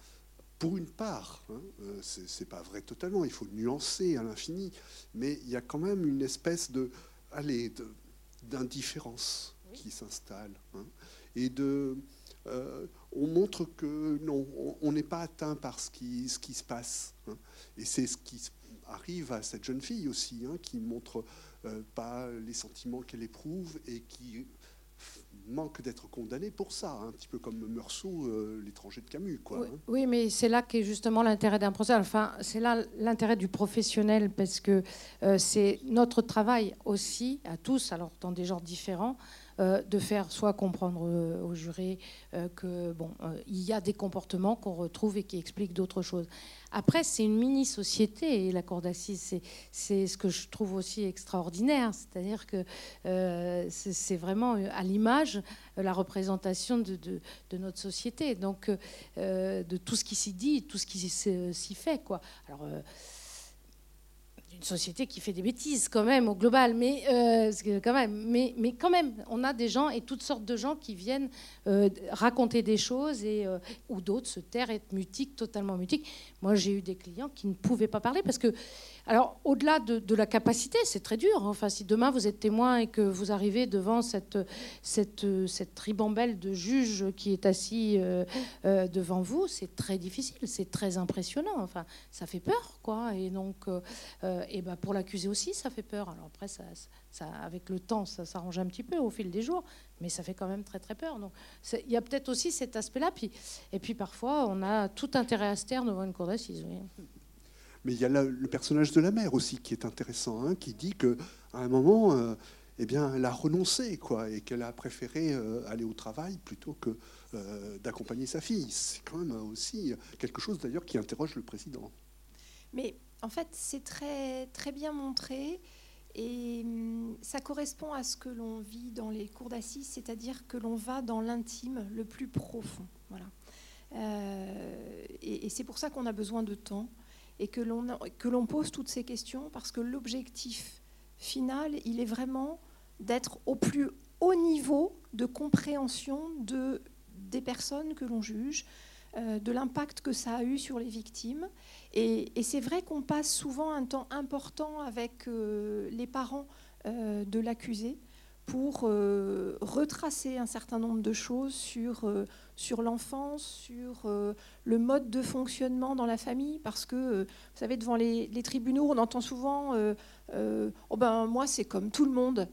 pour une part, hein, euh, c'est pas vrai totalement, il faut nuancer à l'infini, mais il y a quand même une espèce de, allez, d'indifférence qui s'installe, hein, et de, euh, on montre que non, on n'est pas atteint par ce qui, ce qui se passe, hein. et c'est ce qui arrive à cette jeune fille aussi, qui montre euh, pas les sentiments qu'elle éprouve et qui manque d'être condamné pour ça, un petit peu comme Meursault, euh, l'étranger de Camus. Quoi, hein. oui, mais c'est là qu'est justement l'intérêt d'un procès. Enfin, c'est là l'intérêt du professionnel, parce que euh, c'est notre travail aussi, à tous, alors dans des genres différents, de faire soit comprendre aux jurés que bon, il y a des comportements qu'on retrouve et qui expliquent d'autres choses. Après, c'est une mini-société, et la cour d'assises, c'est ce que je trouve aussi extraordinaire. C'est-à-dire que euh, c'est vraiment à l'image la représentation de, notre société, donc euh, de tout ce qui s'y dit, tout ce qui s'y fait. Quoi. Alors, euh, une société qui fait des bêtises quand même au global, mais euh, quand même, mais, mais quand même, on a des gens et toutes sortes de gens qui viennent euh, raconter des choses et euh, ou d'autres se taire, être mutiques, totalement mutiques. Moi, j'ai eu des clients qui ne pouvaient pas parler parce que alors, au-delà de, la capacité, c'est très dur. Hein. Enfin, si demain vous êtes témoin et que vous arrivez devant cette, cette, cette ribambelle de juges qui est assis euh, euh, devant vous, c'est très difficile, c'est très impressionnant. Enfin, ça fait peur, quoi. Et donc, euh, et ben pour l'accusé aussi, ça fait peur. Alors après, ça, ça, avec le temps, ça s'arrange un petit peu au fil des jours, mais ça fait quand même très très peur. Donc, il y a peut-être aussi cet aspect-là. Puis, et puis parfois, on a tout intérêt à se taire devant une cour d'assises. Oui. Mais il y a le personnage de la mère aussi qui est intéressant, hein, qui dit qu'à un moment, euh, eh bien, elle a renoncé, quoi, et qu'elle a préféré euh, aller au travail plutôt que euh, d'accompagner sa fille. C'est quand même aussi quelque chose d'ailleurs qui interroge le président. Mais en fait, c'est très, très bien montré. Et hum, ça correspond à ce que l'on vit dans les cours d'assises, c'est-à-dire que l'on va dans l'intime le plus profond. Voilà. et c'est pour ça qu'on a besoin de temps et que l'on pose toutes ces questions parce que l'objectif final, il est vraiment d'être au plus haut niveau de compréhension de, des personnes que l'on juge, euh, de l'impact que ça a eu sur les victimes. Et, c'est vrai qu'on passe souvent un temps important avec euh, les parents euh, de l'accusé pour retracer un certain nombre de choses sur sur l'enfance, sur euh, le mode de fonctionnement dans la famille, parce que, euh, vous savez, devant les, tribunaux, on entend souvent euh, oh ben, moi, c'est comme tout le monde.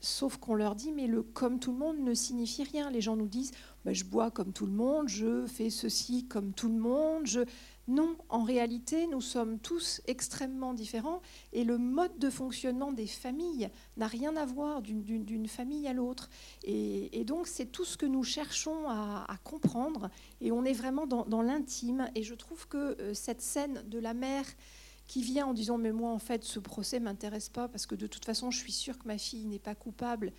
sauf qu'on leur dit, mais le comme tout le monde ne signifie rien. Les gens nous disent, ben, je bois comme tout le monde, je fais ceci comme tout le monde, je non, en réalité, nous sommes tous extrêmement différents et le mode de fonctionnement des familles n'a rien à voir d'une famille à l'autre. Et, donc, c'est tout ce que nous cherchons à, comprendre et on est vraiment dans, l'intime. Et je trouve que euh, cette scène de la mère qui vient en disant mais moi en fait ce procès m'intéresse pas parce que de toute façon je suis sûre que ma fille n'est pas coupable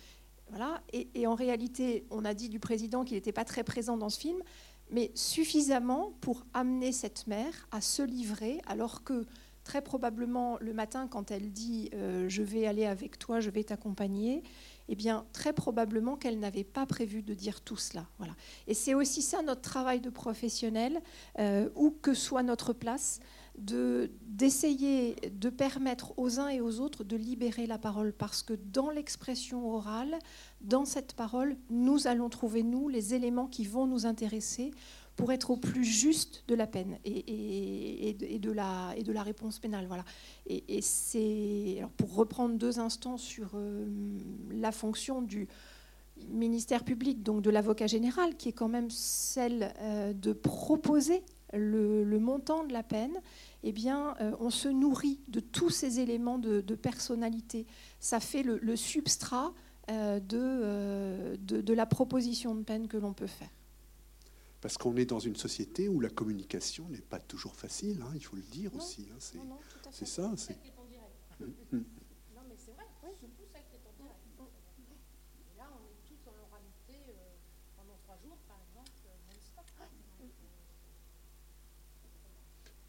voilà et, et, en réalité on a dit du président qu'il n'était pas très présent dans ce film mais suffisamment pour amener cette mère à se livrer, alors que très probablement le matin, quand elle dit euh, je vais aller avec toi, je vais t'accompagner, eh bien très probablement qu'elle n'avait pas prévu de dire tout cela. Voilà. Et c'est aussi ça notre travail de professionnel, euh, où que soit notre place, d'essayer de, permettre aux uns et aux autres de libérer la parole, parce que dans l'expression orale, dans cette parole, nous allons trouver, nous, les éléments qui vont nous intéresser pour être au plus juste de la peine et, et, de, la, et de la réponse pénale. Voilà. Et, c'est, pour reprendre deux instants sur euh, la fonction du ministère public, donc de l'avocat général, qui est quand même celle euh, de proposer le, montant de la peine, eh bien, euh, on se nourrit de tous ces éléments de, personnalité. Ça fait le, substrat de, de, de la proposition de peine que l'on peut faire. Parce qu'on est dans une société où la communication n'est pas toujours facile, hein, il faut le dire aussi. Hein, c'est ça. C'est mm, mm. Non, mais c'est vrai, je pousse avec les temps Et là, on est tous en oralité euh, pendant trois jours, par exemple, euh, non-stop.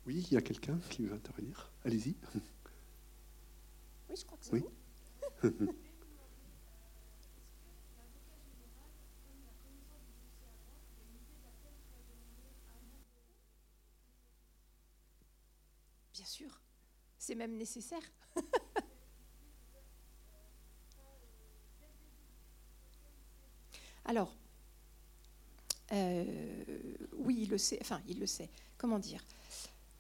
Oui, il y a quelqu'un qui veut intervenir. Allez-y. Oui, je crois que c'est oui. vous. C'est même nécessaire. Alors, euh, oui, il le sait. Enfin, il le sait. Comment dire?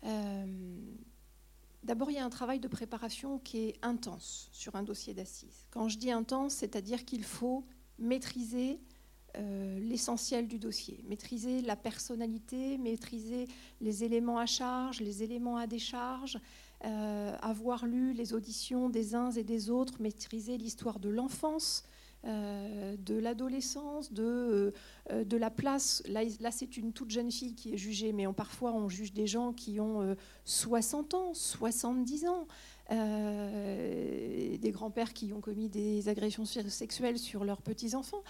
D'abord, il y a un travail de préparation qui est intense sur un dossier d'assises. Quand je dis intense, c'est-à-dire qu'il faut maîtriser euh, l'essentiel du dossier, maîtriser la personnalité, maîtriser les éléments à charge, les éléments à décharge, euh, avoir lu les auditions des uns et des autres, maîtriser l'histoire de l'enfance, euh, de l'adolescence, de, euh, de la place. Là, c'est une toute jeune fille qui est jugée, mais on, parfois on juge des gens qui ont 60 ans, 70 ans. des grands-pères qui ont commis des agressions sexuelles sur leurs petits-enfants.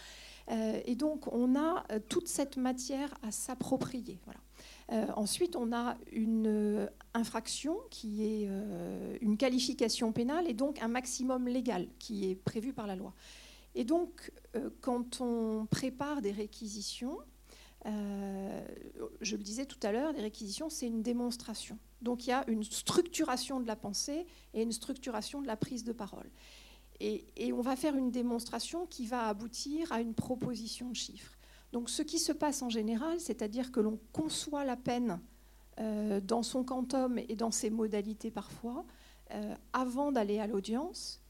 et donc, on a toute cette matière à s'approprier. Euh, ensuite, on a une euh, infraction qui est euh, une qualification pénale et donc un maximum légal qui est prévu par la loi. Et donc, quand on prépare des réquisitions, je le disais tout à l'heure, des réquisitions, c'est une démonstration. Donc il y a une structuration de la pensée et une structuration de la prise de parole. Et, on va faire une démonstration qui va aboutir à une proposition de chiffres. Donc ce qui se passe en général, c'est-à-dire que l'on conçoit la peine euh, dans son quantum et dans ses modalités parfois, euh, avant d'aller à l'audience,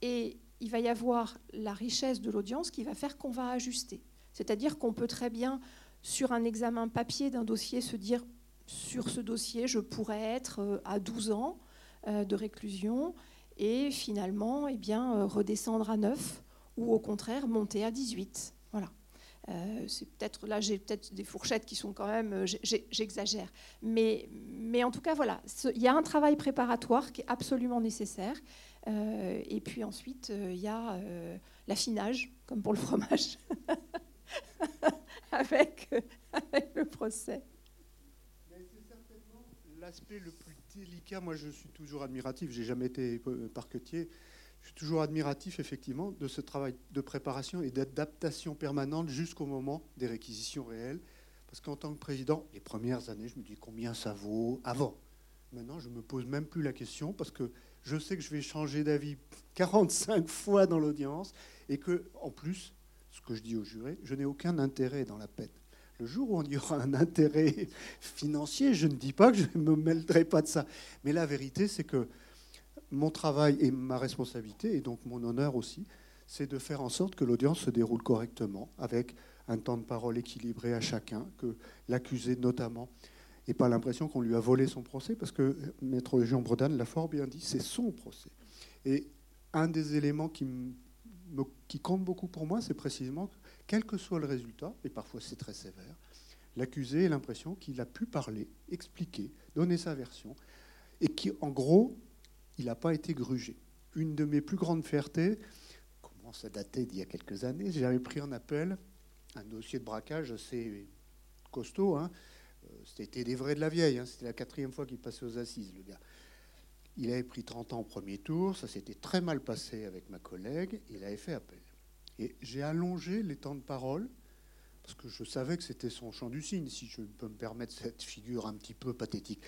et il va y avoir la richesse de l'audience qui va faire qu'on va ajuster. C'est-à-dire qu'on peut très bien, sur un examen papier d'un dossier, se dire, sur ce dossier, je pourrais être euh, à 12 ans de réclusion, et finalement, eh bien, redescendre à 9, ou au contraire, monter à 18. Voilà. Euh, c'est peut-être là j'ai peut-être des fourchettes qui sont quand même euh, j'exagère mais mais en tout cas voilà il y a un travail préparatoire qui est absolument nécessaire euh, et puis ensuite il y a l'affinage comme pour le fromage avec, avec, le procès c'est certainement l'aspect le plus délicat moi je suis toujours admiratif j'ai jamais été parquetier je suis toujours admiratif, effectivement, de ce travail de préparation et d'adaptation permanente jusqu'au moment des réquisitions réelles. Parce qu'en tant que président, les premières années, je me dis combien ça vaut avant. Maintenant, je ne me pose même plus la question parce que je sais que je vais changer d'avis 45 fois dans l'audience et que, en plus, ce que je dis aux jurés, je n'ai aucun intérêt dans la peine. Le jour où on y aura un intérêt financier, je ne dis pas que je ne me mêlerai pas de ça. Mais la vérité, c'est que mon travail et ma responsabilité, et donc mon honneur aussi, c'est de faire en sorte que l'audience se déroule correctement, avec un temps de parole équilibré à chacun, que l'accusé notamment n'ait pas l'impression qu'on lui a volé son procès, parce que Maître Jean Bredan l'a fort bien dit, c'est son procès. Et un des éléments qui, compte beaucoup pour moi, c'est précisément que, quel que soit le résultat, et parfois c'est très sévère, l'accusé ait l'impression qu'il a pu parler, expliquer, donner sa version, et qui, en gros, il n'a pas été grugé. Une de mes plus grandes fiertés, commence à dater d'il y a quelques années, j'avais pris en appel un dossier de braquage assez costaud. Hein. Euh, C'était des vrais de la vieille. hein. C'était la quatrième fois qu'il passait aux assises, le gars. Il avait pris 30 ans au premier tour. Ça s'était très mal passé avec ma collègue. Il avait fait appel. Et j'ai allongé les temps de parole parce que je savais que c'était son champ du signe, si je peux me permettre cette figure un petit peu pathétique.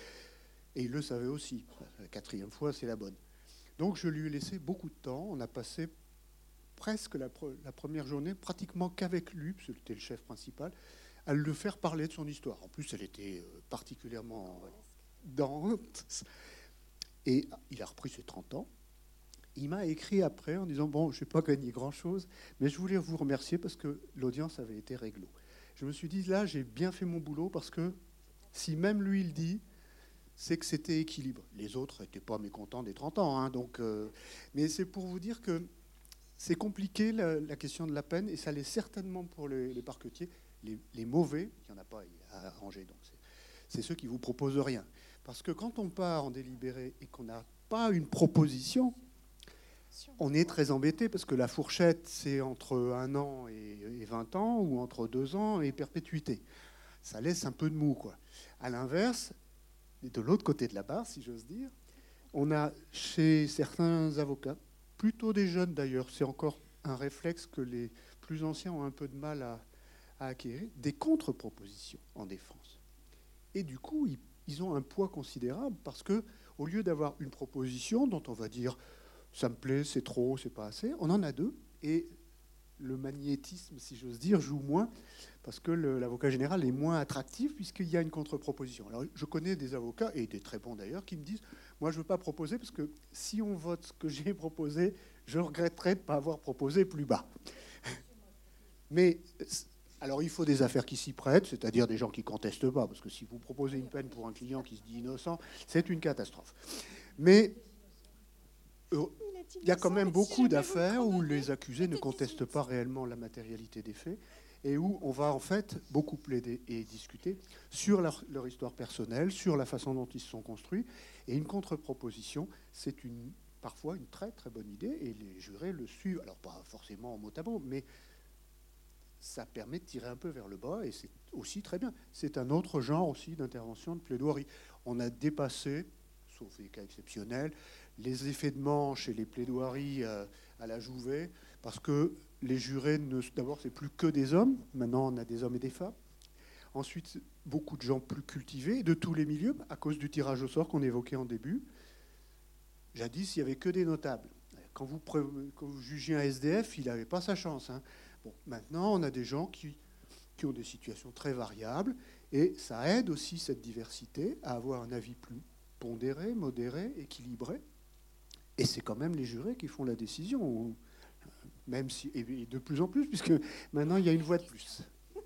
Et il le savait aussi. La quatrième fois, c'est la bonne. Donc je lui ai laissé beaucoup de temps. On a passé presque la, la première journée, pratiquement qu'avec lui, parce que c'était le chef principal, à le faire parler de son histoire. En plus, elle était euh, particulièrement dense. Et il a repris ses 30 ans. Il m'a écrit après en disant Bon, je n'ai pas gagné grand-chose, mais je voulais vous remercier parce que l'audience avait été réglo. Je me suis dit Là, j'ai bien fait mon boulot parce que si même lui il dit, c'est que c'était équilibre. Les autres n'étaient pas mécontents des 30 ans. hein, donc, euh, mais c'est pour vous dire que c'est compliqué la, question de la peine et ça l'est certainement pour les parquetiers. Les, les mauvais, il n'y en a pas à arranger. Donc c'est- ceux qui vous proposent rien. Parce que quand on part en délibéré et qu'on n'a pas une proposition, on est très embêté parce que la fourchette, c'est entre un an et, et 20 ans ou entre deux ans et perpétuité. Ça laisse un peu de mou, quoi. À l'inverse, de l'autre côté de la barre, si j'ose dire, on a chez certains avocats, plutôt des jeunes d'ailleurs, c'est encore un réflexe que les plus anciens ont un peu de mal à, à acquérir, des contre-propositions en défense. Et du coup, ils, ont un poids considérable parce que, au lieu d'avoir une proposition dont on va dire ça me plaît, c'est trop, c'est pas assez, on en a deux. Et le magnétisme, si j'ose dire, joue moins parce que l'avocat général est moins attractif puisqu'il y a une contre-proposition. Alors, je connais des avocats, et des très bons d'ailleurs, qui me disent Moi, je ne veux pas proposer parce que si on vote ce que j'ai proposé, je regretterais de ne pas avoir proposé plus bas. Mais, alors, il faut des affaires qui s'y prêtent, c'est-à-dire des gens qui ne contestent pas, parce que si vous proposez une peine pour un client qui se dit innocent, c'est une catastrophe. Mais euh, il y a quand même beaucoup d'affaires où les accusés ne contestent pas réellement la matérialité des faits et où on va en fait beaucoup plaider et discuter sur leur, histoire personnelle, sur la façon dont ils se sont construits. Et une contre-proposition, c'est une, parfois une très très bonne idée et les jurés le suivent. Alors pas forcément en mot à mot, mais ça permet de tirer un peu vers le bas et c'est aussi très bien. C'est un autre genre aussi d'intervention de plaidoirie. On a dépassé, sauf des cas exceptionnels, les effets de manche et les plaidoiries euh, à la Jouvet, parce que les jurés, ne- d'abord, c'est plus que des hommes. Maintenant, on a des hommes et des femmes. Ensuite, beaucoup de gens plus cultivés, de tous les milieux, à cause du tirage au sort qu'on évoquait en début. Jadis, il n'y avait que des notables. Quand vous, jugiez un SDF, il n'avait pas sa chance. hein. Bon, maintenant, on a des gens qui, qui ont des situations très variables, et ça aide aussi cette diversité à avoir un avis plus pondéré, modéré, équilibré. Et c'est quand même les jurés qui font la décision, même si, et de plus en plus, puisque maintenant il y a une voix de plus.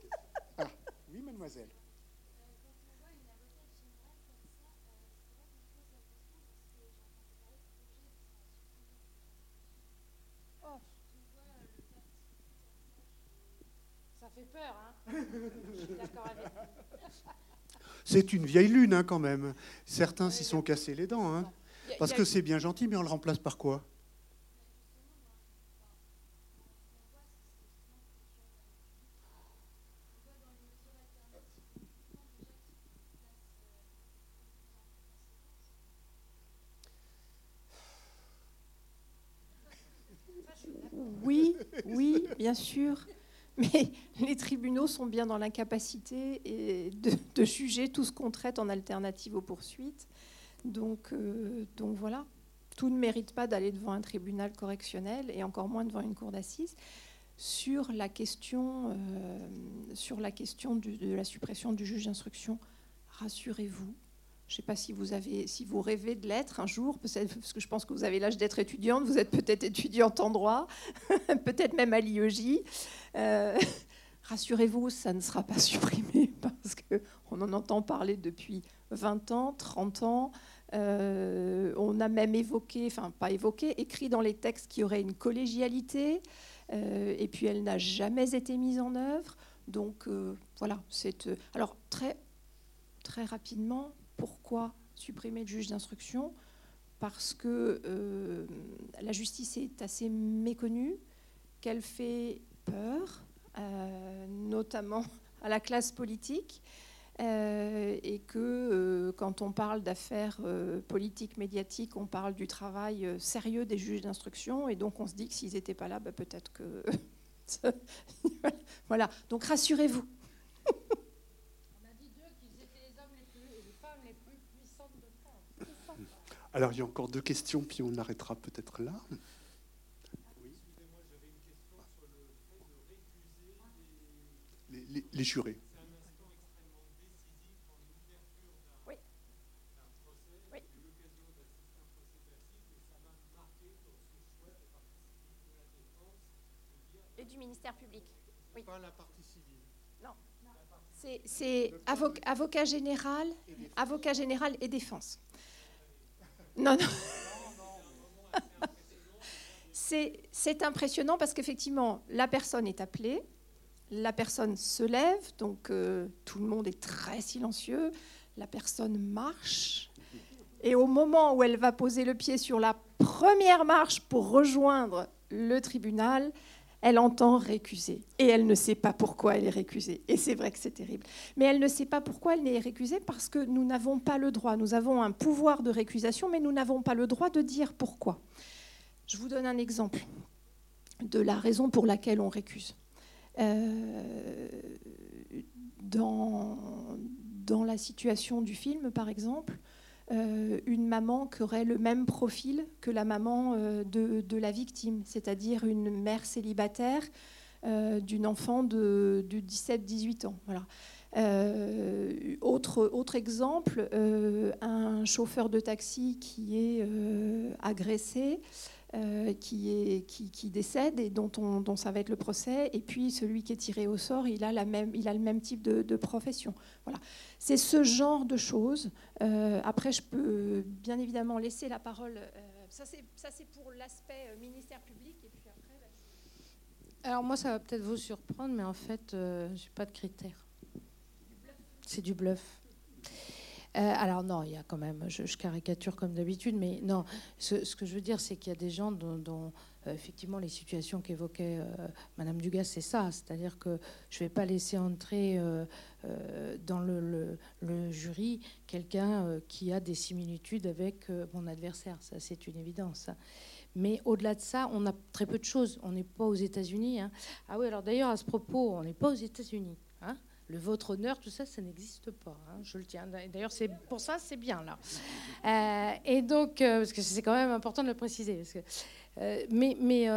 Ah, oui, mademoiselle. Peur, hein Je suis d'accord avec vous. C'est une vieille lune hein, quand même. Certains s'y sont cassés les dents, hein, parce que c'est bien gentil, mais on le remplace par quoi? Oui, oui, bien sûr. Mais les tribunaux sont bien dans l'incapacité de, juger tout ce qu'on traite en alternative aux poursuites. Donc, euh, donc voilà, tout ne mérite pas d'aller devant un tribunal correctionnel et encore moins devant une cour d'assises. Sur la question, euh, sur la question de la suppression du juge d'instruction, rassurez-vous. Je ne sais pas si vous, rêvez de l'être un jour, parce que je pense que vous avez l'âge d'être étudiante, vous êtes peut-être étudiante en droit, peut-être même à l'IEJ. Euh, Rassurez-vous, ça ne sera pas supprimé parce qu'on en entend parler depuis 20 ans, 30 ans. Euh, on a même évoqué, enfin pas évoqué, écrit dans les textes qu'il y aurait une collégialité, euh, et puis elle n'a jamais été mise en œuvre. Donc euh, voilà, c'est. alors très, très rapidement, pourquoi supprimer le juge d'instruction? Parce que euh, la justice est assez méconnue, qu'elle fait peur, euh, notamment à la classe politique. Euh, et que quand on parle d'affaires politiques, médiatiques, on parle du travail sérieux des juges d'instruction. Et donc on se dit que s'ils n'étaient pas là, bah, peut-être que... voilà, donc rassurez-vous. Alors il y a encore deux questions, puis on arrêtera peut-être là. Les, les jurés. public. Pas la partie civile. Non. C'est avocat, avocat général, avocat général et défense. Non, non. C'est impressionnant parce qu'effectivement, la personne est appelée, la personne se lève, donc euh, tout le monde est très silencieux, la personne marche, et au moment où elle va poser le pied sur la première marche pour rejoindre le tribunal, elle entend récuser. Et elle ne sait pas pourquoi elle est récusée. Et c'est vrai que c'est terrible. Mais elle ne sait pas pourquoi elle est récusée parce que nous n'avons pas le droit. Nous avons un pouvoir de récusation, mais nous n'avons pas le droit de dire pourquoi. Je vous donne un exemple de la raison pour laquelle on récuse. Euh, dans, la situation du film, par exemple, une maman qui aurait le même profil que la maman euh, de, la victime, c'est-à-dire une mère célibataire euh, d'une enfant de, 17-18 ans. Autre exemple, un chauffeur de taxi qui est agressé euh, qui, est, qui, décède et dont, on, dont ça va être le procès. Et puis celui qui est tiré au sort, il a, la même, il a le même type de, profession. Voilà. C'est ce genre de choses. Euh, après, je peux bien évidemment laisser la parole. Euh, ça, c'est pour l'aspect ministère public. Et puis après, bah, Alors moi, ça va peut-être vous surprendre, mais en fait, je n'ai pas de critères. C'est du bluff. Euh, alors non, il y a quand même, je, caricature comme d'habitude, mais non, ce, que je veux dire, c'est qu'il y a des gens dont, euh, effectivement les situations qu'évoquait euh, Madame Dugas, c'est ça, c'est-à-dire que je ne vais pas laisser entrer dans le, jury quelqu'un qui a des similitudes avec mon adversaire, ça c'est une évidence. Hein. Mais au-delà de ça, on a très peu de choses. On n'est pas aux États-Unis. Hein. Ah oui, alors d'ailleurs, à ce propos, on n'est pas aux États-Unis. Hein le votre honneur, tout ça, ça n'existe pas. Hein, je le tiens. D'ailleurs, c'est pour ça, c'est bien là. Euh, et donc, euh, parce que c'est quand même important de le préciser. Euh, mais, mais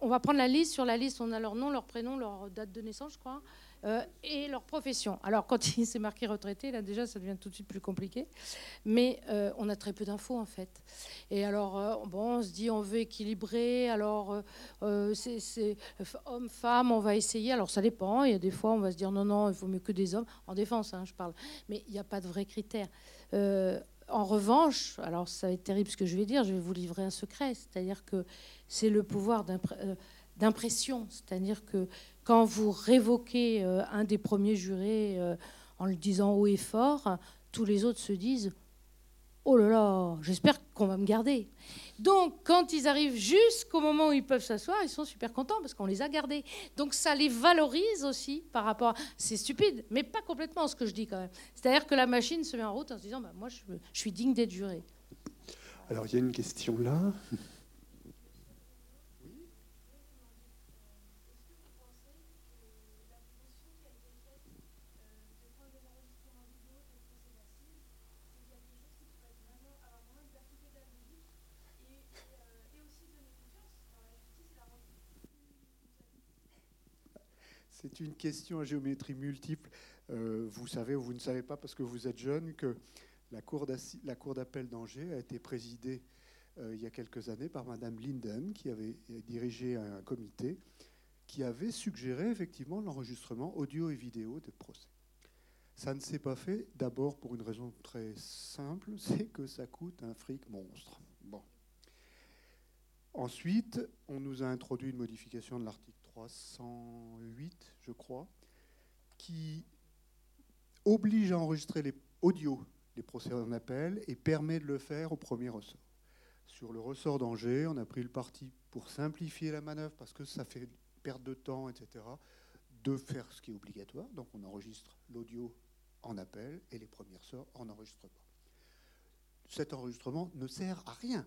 on va prendre la liste. Sur la liste, on a leur nom, leur prénom, leur date de naissance, je crois. Euh, et leur profession. Alors, quand il s'est marqué retraité, là déjà, ça devient tout de suite plus compliqué. Mais euh, on a très peu d'infos, en fait. Et alors, euh, bon, on se dit, on veut équilibrer. Alors, c'est homme, femme, on va essayer. Alors, ça dépend. Il y a des fois, on va se dire, non, non, il vaut mieux que des hommes. En défense, hein, je parle. Mais il n'y a pas de vrais critères. en revanche, alors ça va être terrible ce que je vais dire, je vais vous livrer un secret, c'est-à-dire que c'est le pouvoir d'impression, c'est-à-dire que quand vous révoquez euh, un des premiers jurés euh, en le disant haut et fort, tous les autres se disent Oh là là, j'espère qu'on va me garder. Donc, quand ils arrivent jusqu'au moment où ils peuvent s'asseoir, ils sont super contents parce qu'on les a gardés. Donc, ça les valorise aussi par rapport. C'est stupide, mais pas complètement ce que je dis quand même. C'est-à-dire que la machine se met en route en se disant bah, Moi, je suis digne d'être juré. Alors, il y a une question là. C'est une question à géométrie multiple. Euh, vous savez ou vous ne savez pas parce que vous êtes jeune que la Cour d'appel d'Angers a été présidée euh, il y a quelques années par Madame Linden, qui avait dirigé un comité qui avait suggéré effectivement l'enregistrement audio et vidéo des procès. Ça ne s'est pas fait d'abord pour une raison très simple, c'est que ça coûte un fric monstre. Bon. Ensuite, on nous a introduit une modification de l'article 308, je crois, qui oblige à enregistrer les audios des procès en appel et permet de le faire au premier ressort. Sur le ressort d'Angers, on a pris le parti pour simplifier la manœuvre parce que ça fait perte de temps, etc., de faire ce qui est obligatoire. Donc on enregistre l'audio en appel et les premières sœurs en enregistrement. Cet enregistrement ne sert à rien.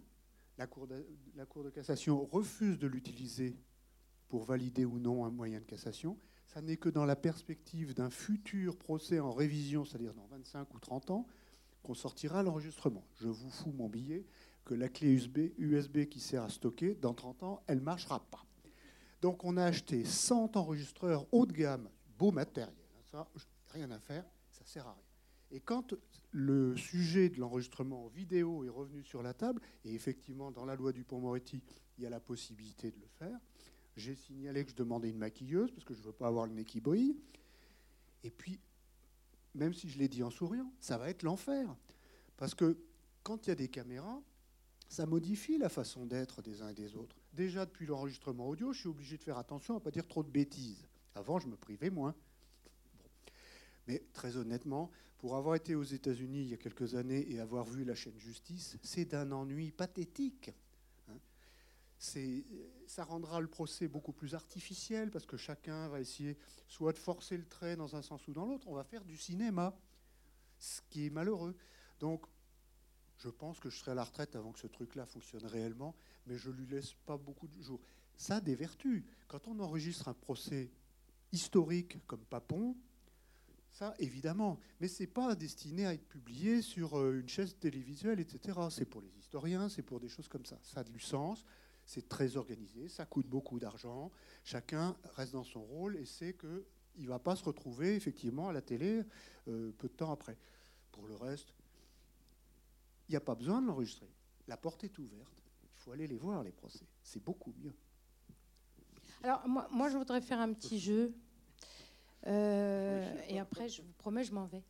La cour de cassation refuse de l'utiliser pour valider ou non un moyen de cassation. Ça n'est que dans la perspective d'un futur procès en révision, c'est-à-dire dans 25 ou 30 ans, qu'on sortira l'enregistrement. Je vous fous mon billet que la clé USB, qui sert à stocker, dans 30 ans, elle ne marchera pas. Donc on a acheté 100 enregistreurs haut de gamme, beau matériel, ça, rien à faire, ça sert à rien. Et quand le sujet de l'enregistrement vidéo est revenu sur la table, et effectivement dans la loi du Pont-Moretti, il y a la possibilité de le faire, j'ai signalé que je demandais une maquilleuse parce que je ne veux pas avoir le nez qui brille. Et puis, même si je l'ai dit en souriant, ça va être l'enfer. Parce que quand il y a des caméras, ça modifie la façon d'être des uns et des autres. Déjà, depuis l'enregistrement audio, je suis obligé de faire attention à ne pas dire trop de bêtises. Avant, je me privais moins. Mais très honnêtement, pour avoir été aux États-Unis il y a quelques années et avoir vu la chaîne Justice, c'est d'un ennui pathétique. Ça rendra le procès beaucoup plus artificiel parce que chacun va essayer soit de forcer le trait dans un sens ou dans l'autre. On va faire du cinéma, ce qui est malheureux. Donc, je pense que je serai à la retraite avant que ce truc-là fonctionne réellement, mais je lui laisse pas beaucoup de jours. Ça a des vertus. Quand on enregistre un procès historique comme Papon, ça, évidemment. Mais ce n'est pas destiné à être publié sur euh, une chaise télévisuelle, etc. C'est pour les historiens, c'est pour des choses comme ça. Ça a du sens, c'est très organisé, ça coûte beaucoup d'argent. Chacun reste dans son rôle et sait qu'il ne va pas se retrouver effectivement à la télé euh, peu de temps après. Pour le reste, il n'y a pas besoin de l'enregistrer. La porte est ouverte. Il faut aller les voir, les procès. C'est beaucoup mieux. Alors, moi, moi, je voudrais faire un petit jeu. Euh, et après, je vous promets, je m'en vais.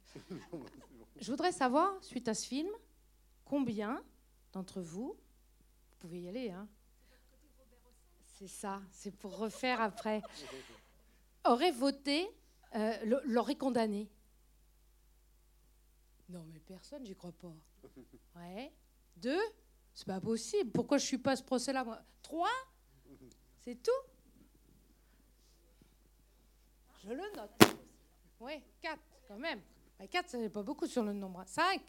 Je voudrais savoir, suite à ce film, combien d'entre vous, vous pouvez y aller, hein C'est ça, c'est pour refaire après, auraient voté, euh, l'auraient condamné Non, mais personne, j'y crois pas. Ouais. Deux C'est pas possible. Pourquoi je suis pas à ce procès-là Trois C'est tout je le note. Oui, 4 quand même. 4, ce n'est pas beaucoup sur le nombre. 5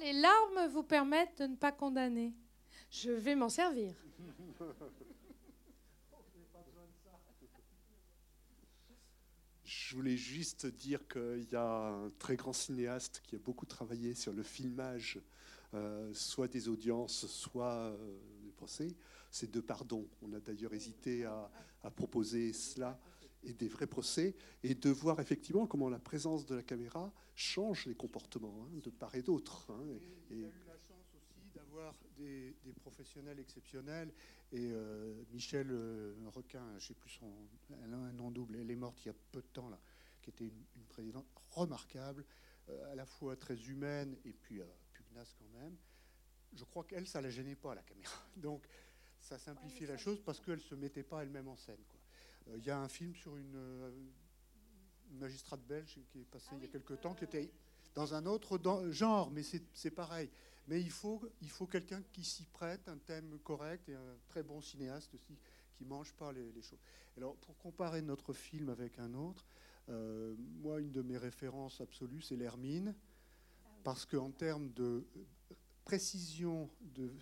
les larmes vous permettent de ne pas condamner. Je vais m'en servir. Je voulais juste dire qu'il y a un très grand cinéaste qui a beaucoup travaillé sur le filmage, euh, soit des audiences, soit euh, procès, c'est de pardon. On a d'ailleurs hésité à, proposer cela et des vrais procès, et de voir effectivement comment la présence de la caméra change les comportements hein, de part et d'autre. Hein, et, eu la chance aussi d'avoir des, professionnels exceptionnels. Et euh, Michel euh, Requin, je ne sais plus son un nom double, elle est morte il y a peu de temps, là, qui était une, présidente remarquable, euh, à la fois très humaine et puis pugnace quand même je crois qu'elle, ça ne la gênait pas, la caméra. Donc, ça simplifiait la chose parce qu'elle ne se mettait pas elle-même en scène. Euh, il y a un film sur une, euh, magistrate belge qui est passé ah il y a quelque temps, qui était dans un autre genre, mais c'est pareil. Mais il faut, il faut quelqu'un qui s'y prête, un thème correct et un très bon cinéaste aussi, qui ne mange pas les, choses. Alors, pour comparer notre film avec un autre, euh, moi, une de mes références absolues, c'est l'Hermine, ah parce qu'en termes de précision de,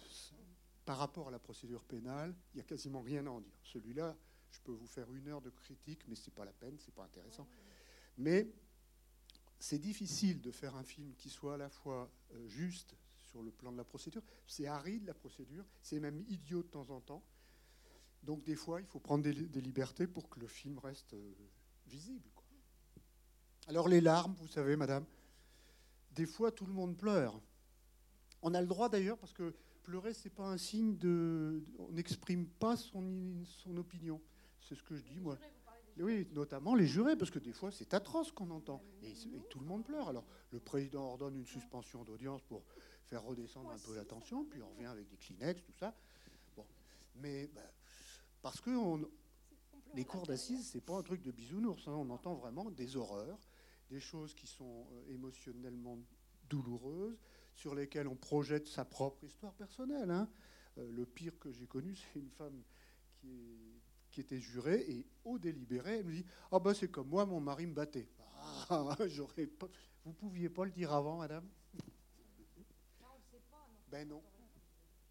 par rapport à la procédure pénale, il n'y a quasiment rien à en dire. Celui-là, je peux vous faire une heure de critique, mais ce n'est pas la peine, ce n'est pas intéressant. Mais c'est difficile de faire un film qui soit à la fois euh, juste sur le plan de la procédure, c'est aride la procédure, c'est même idiot de temps en temps. Donc des fois, il faut prendre des, libertés pour que le film reste euh, visible. Alors les larmes, vous savez, madame, des fois tout le monde pleure. On a le droit d'ailleurs, parce que pleurer, c'est pas un signe de. On n'exprime pas son, son opinion. C'est ce que je dis, moi. Oui, notamment les jurés, parce que des fois, c'est atroce qu'on entend. Et, tout le monde pleure. Alors, le président ordonne une suspension d'audience pour faire redescendre un peu la tension, puis on revient avec des Kleenex, tout ça. Bon. Mais bah, parce que les cours d'assises, c'est pas un truc de bisounours. Hein. On entend vraiment des horreurs, des choses qui sont euh, émotionnellement douloureuses, sur lesquels on projette sa propre histoire personnelle. Hein. Euh, le pire que j'ai connu, c'est une femme qui, qui, était jurée et au délibéré, elle me dit Ah, ben c'est comme moi, mon mari me battait. Ah, j'aurais pas... Vous pouviez pas le dire avant, madame. Ben non.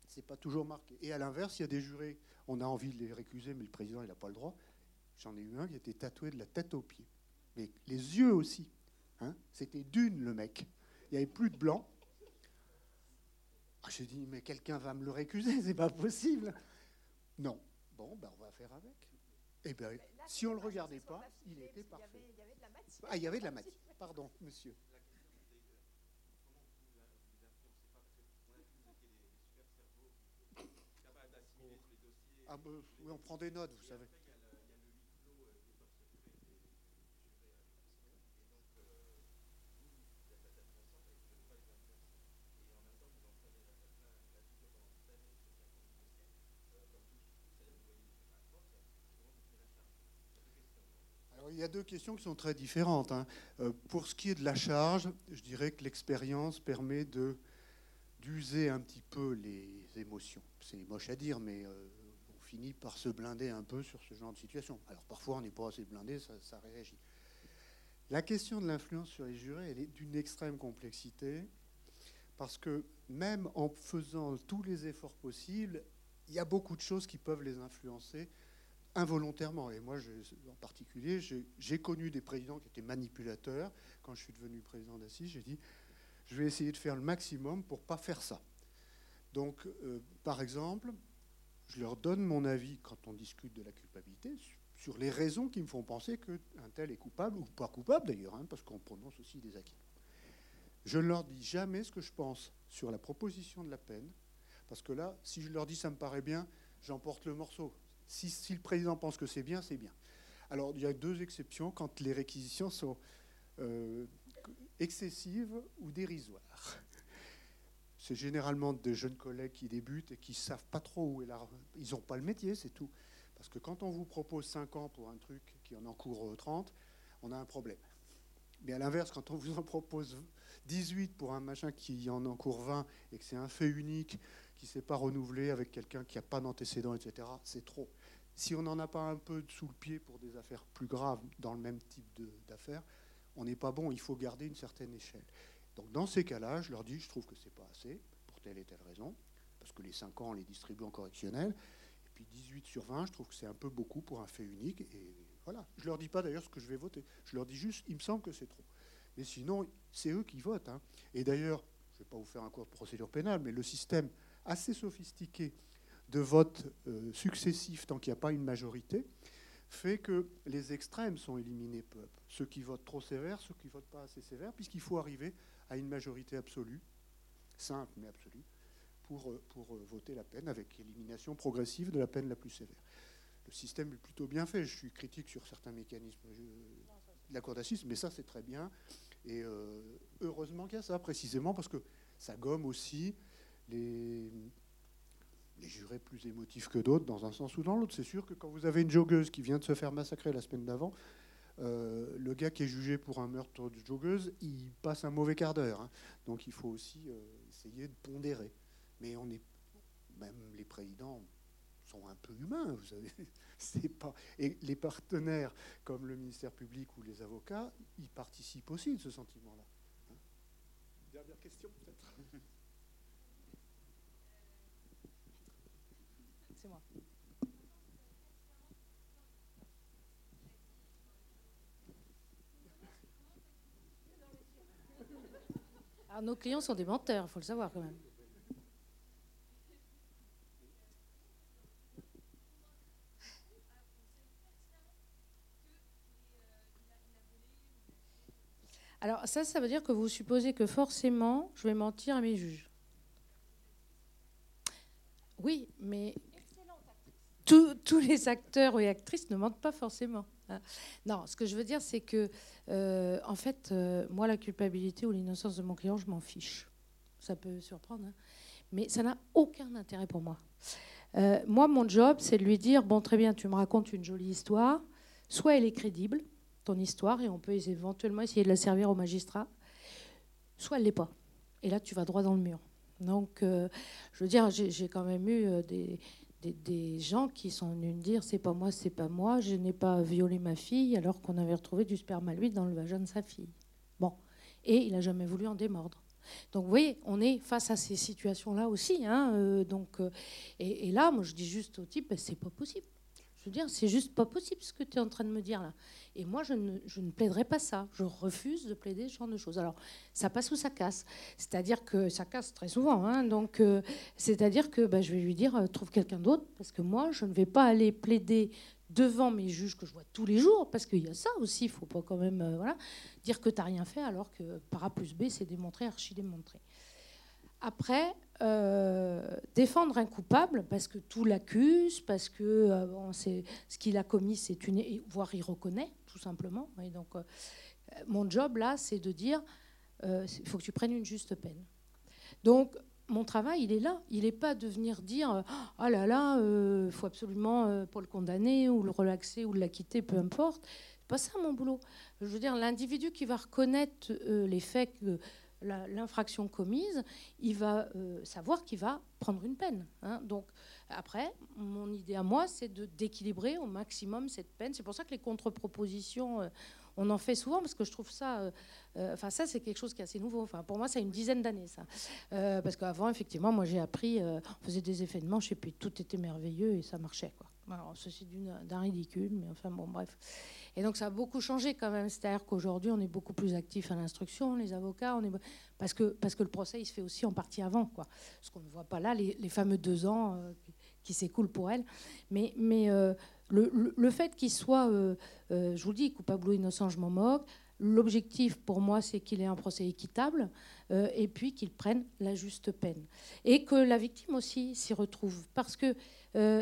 C'est pas toujours marqué. Et à l'inverse, il y a des jurés, on a envie de les récuser, mais le président, il n'a pas le droit. J'en ai eu un qui était tatoué de la tête aux pieds. Mais les yeux aussi. Hein C'était d'une, le mec. Il n'y avait plus de blanc. Ah, j'ai dit, mais quelqu'un va me le récuser, c'est pas possible. Non. Bon, ben on va faire avec. Eh bien, si on ne le regardait pas, il était parfait. Il y avait de la matière. Ah, il y avait de la matière. Pardon, monsieur. Ah, ben, oui, on prend des notes, vous savez. Y a deux questions qui sont très différentes. Hein. Euh, pour ce qui est de la charge, je dirais que l'expérience permet de d'user un petit peu les émotions. C'est moche à dire, mais euh, on finit par se blinder un peu sur ce genre de situation. Alors parfois, on n'est pas assez blindé, ça, ça, réagit. La question de l'influence sur les jurés, elle est d'une extrême complexité, parce que même en faisant tous les efforts possibles, il y a beaucoup de choses qui peuvent les influencer involontairement. Et moi, en particulier, j'ai connu des présidents qui étaient manipulateurs. Quand je suis devenu président d'Assis, j'ai dit, je vais essayer de faire le maximum pour pas faire ça. Donc, euh, par exemple, je leur donne mon avis quand on discute de la culpabilité sur les raisons qui me font penser qu'un tel est coupable ou pas coupable d'ailleurs, hein, parce qu'on prononce aussi des acquis. Je ne leur dis jamais ce que je pense sur la proposition de la peine, parce que là, si je leur dis ça me paraît bien, j'emporte le morceau. Si, le président pense que c'est bien, c'est bien. Alors, il y a deux exceptions quand les réquisitions sont euh, excessives ou dérisoires. C'est généralement des jeunes collègues qui débutent et qui ne savent pas trop où est la... Ils n'ont pas le métier, c'est tout. Parce que quand on vous propose 5 ans pour un truc qui en encourt 30, on a un problème. Mais à l'inverse, quand on vous en propose 18 pour un machin qui en encourt 20 et que c'est un fait unique, qui ne s'est pas renouvelé avec quelqu'un qui n'a pas d'antécédent, etc., c'est trop. Si on n'en a pas un peu sous le pied pour des affaires plus graves dans le même type d'affaires, on n'est pas bon, il faut garder une certaine échelle. Donc dans ces cas-là, je leur dis, je trouve que ce n'est pas assez, pour telle et telle raison, parce que les 5 ans, on les distribue en correctionnel, et puis 18 sur 20, je trouve que c'est un peu beaucoup pour un fait unique, et voilà. Je ne leur dis pas d'ailleurs ce que je vais voter, je leur dis juste, il me semble que c'est trop. Mais sinon, c'est eux qui votent. Hein. Et d'ailleurs, je ne vais pas vous faire un cours de procédure pénale, mais le système assez sophistiqué de votes euh, successifs tant qu'il n'y a pas une majorité, fait que les extrêmes sont éliminés peu Ceux qui votent trop sévère, ceux qui votent pas assez sévère, puisqu'il faut arriver à une majorité absolue, simple mais absolue, pour, euh, pour euh, voter la peine avec élimination progressive de la peine la plus sévère. Le système est plutôt bien fait. Je suis critique sur certains mécanismes de la Cour d'assises, mais ça c'est très bien. Et heureusement qu'il y a ça, précisément parce que ça gomme aussi les, les jurés plus émotifs que d'autres, dans un sens ou dans l'autre. C'est sûr que quand vous avez une joggeuse qui vient de se faire massacrer la semaine d'avant, euh, le gars qui est jugé pour un meurtre de joggeuse, il passe un mauvais quart d'heure. Hein. Donc il faut aussi euh, essayer de pondérer. Mais on est, même les présidents sont un peu humains, vous savez. C'est pas et les partenaires comme le ministère public ou les avocats, ils participent aussi de ce sentiment-là. Hein. Dernière question peut-être? Alors, nos clients sont des menteurs, il faut le savoir quand même. Alors ça, ça veut dire que vous supposez que forcément, je vais mentir à mes juges. Oui, mais tous les acteurs et actrices ne mentent pas forcément. Non, ce que je veux dire, c'est que, euh, en fait, euh, moi, la culpabilité ou l'innocence de mon client, je m'en fiche. Ça peut surprendre, hein. mais ça n'a aucun intérêt pour moi. Euh, moi, mon job, c'est de lui dire bon, très bien, tu me racontes une jolie histoire. Soit elle est crédible, ton histoire, et on peut éventuellement essayer de la servir au magistrat. Soit elle l'est pas. Et là, tu vas droit dans le mur. Donc, je veux dire, j'ai quand même eu des, des, gens qui sont venus me dire c'est pas moi, c'est pas moi, je n'ai pas violé ma fille alors qu'on avait retrouvé du sperme lui dans le vagin de sa fille. Bon, et il n'a jamais voulu en démordre. Donc vous voyez, on est face à ces situations-là aussi. Hein, euh, donc, euh, et, là, moi je dis juste au type, ben, c'est pas possible. Je veux dire, c'est juste pas possible ce que tu es en train de me dire là. Et moi, je ne, ne, plaiderai pas ça. Je refuse de plaider ce genre de choses. Alors, ça passe ou ça casse. C'est-à-dire que ça casse très souvent. Hein. donc, euh, c'est-à-dire que bah, je vais lui dire, euh, trouve quelqu'un d'autre, parce que moi, je ne vais pas aller plaider devant mes juges que je vois tous les jours, parce qu'il y a ça aussi. Il faut pas quand même euh, dire que tu n'as rien fait, alors que par A plus B, c'est démontré, archi démontré. Après, euh, défendre un coupable parce que tout l'accuse, parce que euh, ce qu'il a commis, c'est une, voire il reconnaît tout simplement. Et donc, euh, mon job là, c'est de dire, il faut que tu prennes une juste peine. Donc, mon travail, il est là. Il n'est pas de venir dire, oh là là, il faut absolument pas le condamner ou le relaxer ou l'acquitter, peu importe. C'est pas ça mon boulot. Je veux dire, l'individu qui va reconnaître les faits que l'infraction commise, il va euh, savoir qu'il va prendre une peine. Hein. Donc après, mon idée à moi, c'est d'équilibrer au maximum cette peine. C'est pour ça que les contre-propositions, euh, on en fait souvent parce que je trouve ça, euh, enfin ça c'est quelque chose qui est assez nouveau. Enfin pour moi, c'est une dizaine d'années ça, parce qu'avant effectivement, moi j'ai appris, on faisait des de manche et puis tout était merveilleux et ça marchait quoi. Alors ceci d'un ridicule, mais enfin bon bref. Et donc ça a beaucoup changé quand même. C'est-à-dire qu'aujourd'hui, on est beaucoup plus actif à l'instruction, les avocats, parce, que, parce que le procès, il se fait aussi en partie avant. Quoi. Ce qu'on ne voit pas là, les, fameux deux ans euh, qui s'écoulent pour elle. Mais, mais euh, le, le, fait qu'il soit, euh, je vous dis, coupable ou innocent, je m'en moque. L'objectif pour moi, c'est qu'il ait un procès équitable et puis qu'il prenne la juste peine. Et que la victime aussi s'y retrouve. Parce que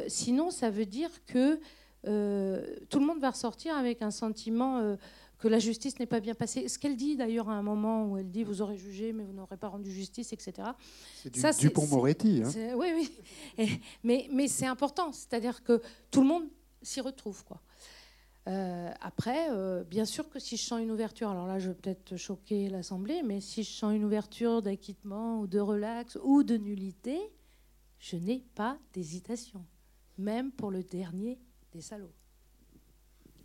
sinon, ça veut dire que euh, tout le monde va ressortir avec un sentiment euh, que la justice n'est pas bien passée. Ce qu'elle dit d'ailleurs à un moment où elle dit vous aurez jugé mais vous n'aurez pas rendu justice, etc. C'est du, Dupont-Moretti. Hein. Oui, oui. mais mais c'est important, c'est-à-dire que tout le monde s'y retrouve. quoi. Euh, après, bien sûr que si je sens une ouverture, alors là je vais peut-être choquer l'Assemblée, mais si je sens une ouverture d'acquittement ou de relax ou de nullité, je n'ai pas d'hésitation, même pour le dernier des salauds.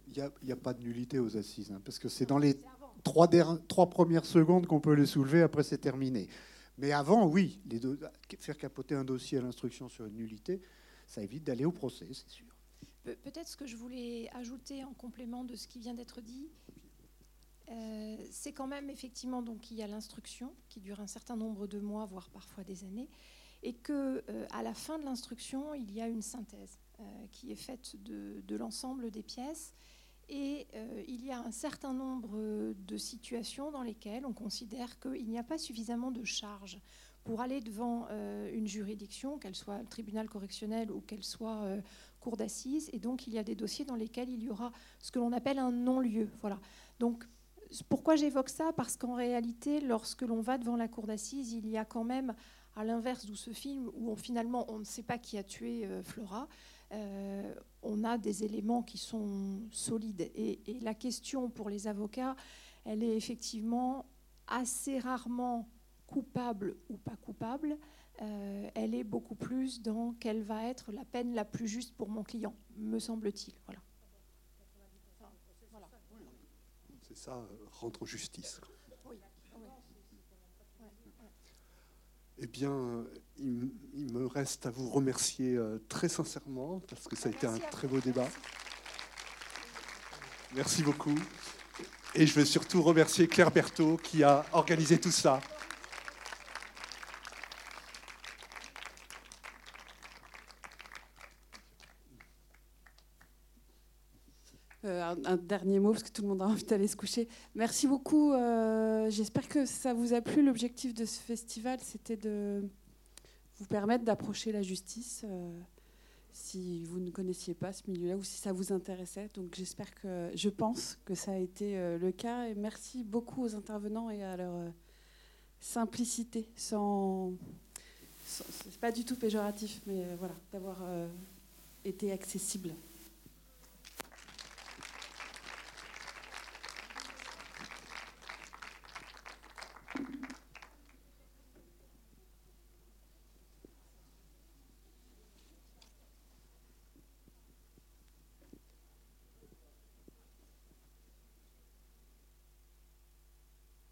Il n'y a, pas de nullité aux assises, hein, parce que c'est dans les trois, trois premières secondes qu'on peut les soulever, après c'est terminé. Mais avant, oui, les faire capoter un dossier à l'instruction sur une nullité, ça évite d'aller au procès, c'est sûr. Peut-être ce que je voulais ajouter en complément de ce qui vient d'être dit, euh, c'est quand même effectivement donc il y a l'instruction qui dure un certain nombre de mois, voire parfois des années, et que euh, à la fin de l'instruction il y a une synthèse. Euh, qui est faite de, l'ensemble des pièces. Et euh, il y a un certain nombre de situations dans lesquelles on considère qu'il n'y a pas suffisamment de charges pour aller devant une juridiction, qu'elle soit tribunal correctionnel ou qu'elle soit cour d'assises. Et donc, il y a des dossiers dans lesquels il y aura ce que l'on appelle un non-lieu. Voilà. Donc, pourquoi j'évoque ça? Parce qu'en réalité, lorsque l'on va devant la cour d'assises, il y a quand même, à l'inverse de ce film où finalement on ne sait pas qui a tué Flora, euh, on a des éléments qui sont solides. Et, la question pour les avocats, elle est effectivement assez rarement coupable ou pas coupable. Euh, elle est beaucoup plus dans quelle va être la peine la plus juste pour mon client, me semble-t-il. C'est ça, rendre justice. Eh bien, il, me reste à vous remercier euh, très sincèrement parce que ça a été un très beau débat. Merci beaucoup. Et je veux surtout remercier Claire Berthaud qui a organisé tout ça. Euh, un, dernier mot, parce que tout le monde a envie d'aller se coucher. Merci beaucoup. Euh, j'espère que ça vous a plu. L'objectif de ce festival, c'était de vous permettre d'approcher la justice euh, si vous ne connaissiez pas ce milieu-là ou si ça vous intéressait. Donc j'espère que, je pense que ça a été le cas. Et merci beaucoup aux intervenants et à leur simplicité, sans, sans pas du tout péjoratif, mais voilà, d'avoir été accessible.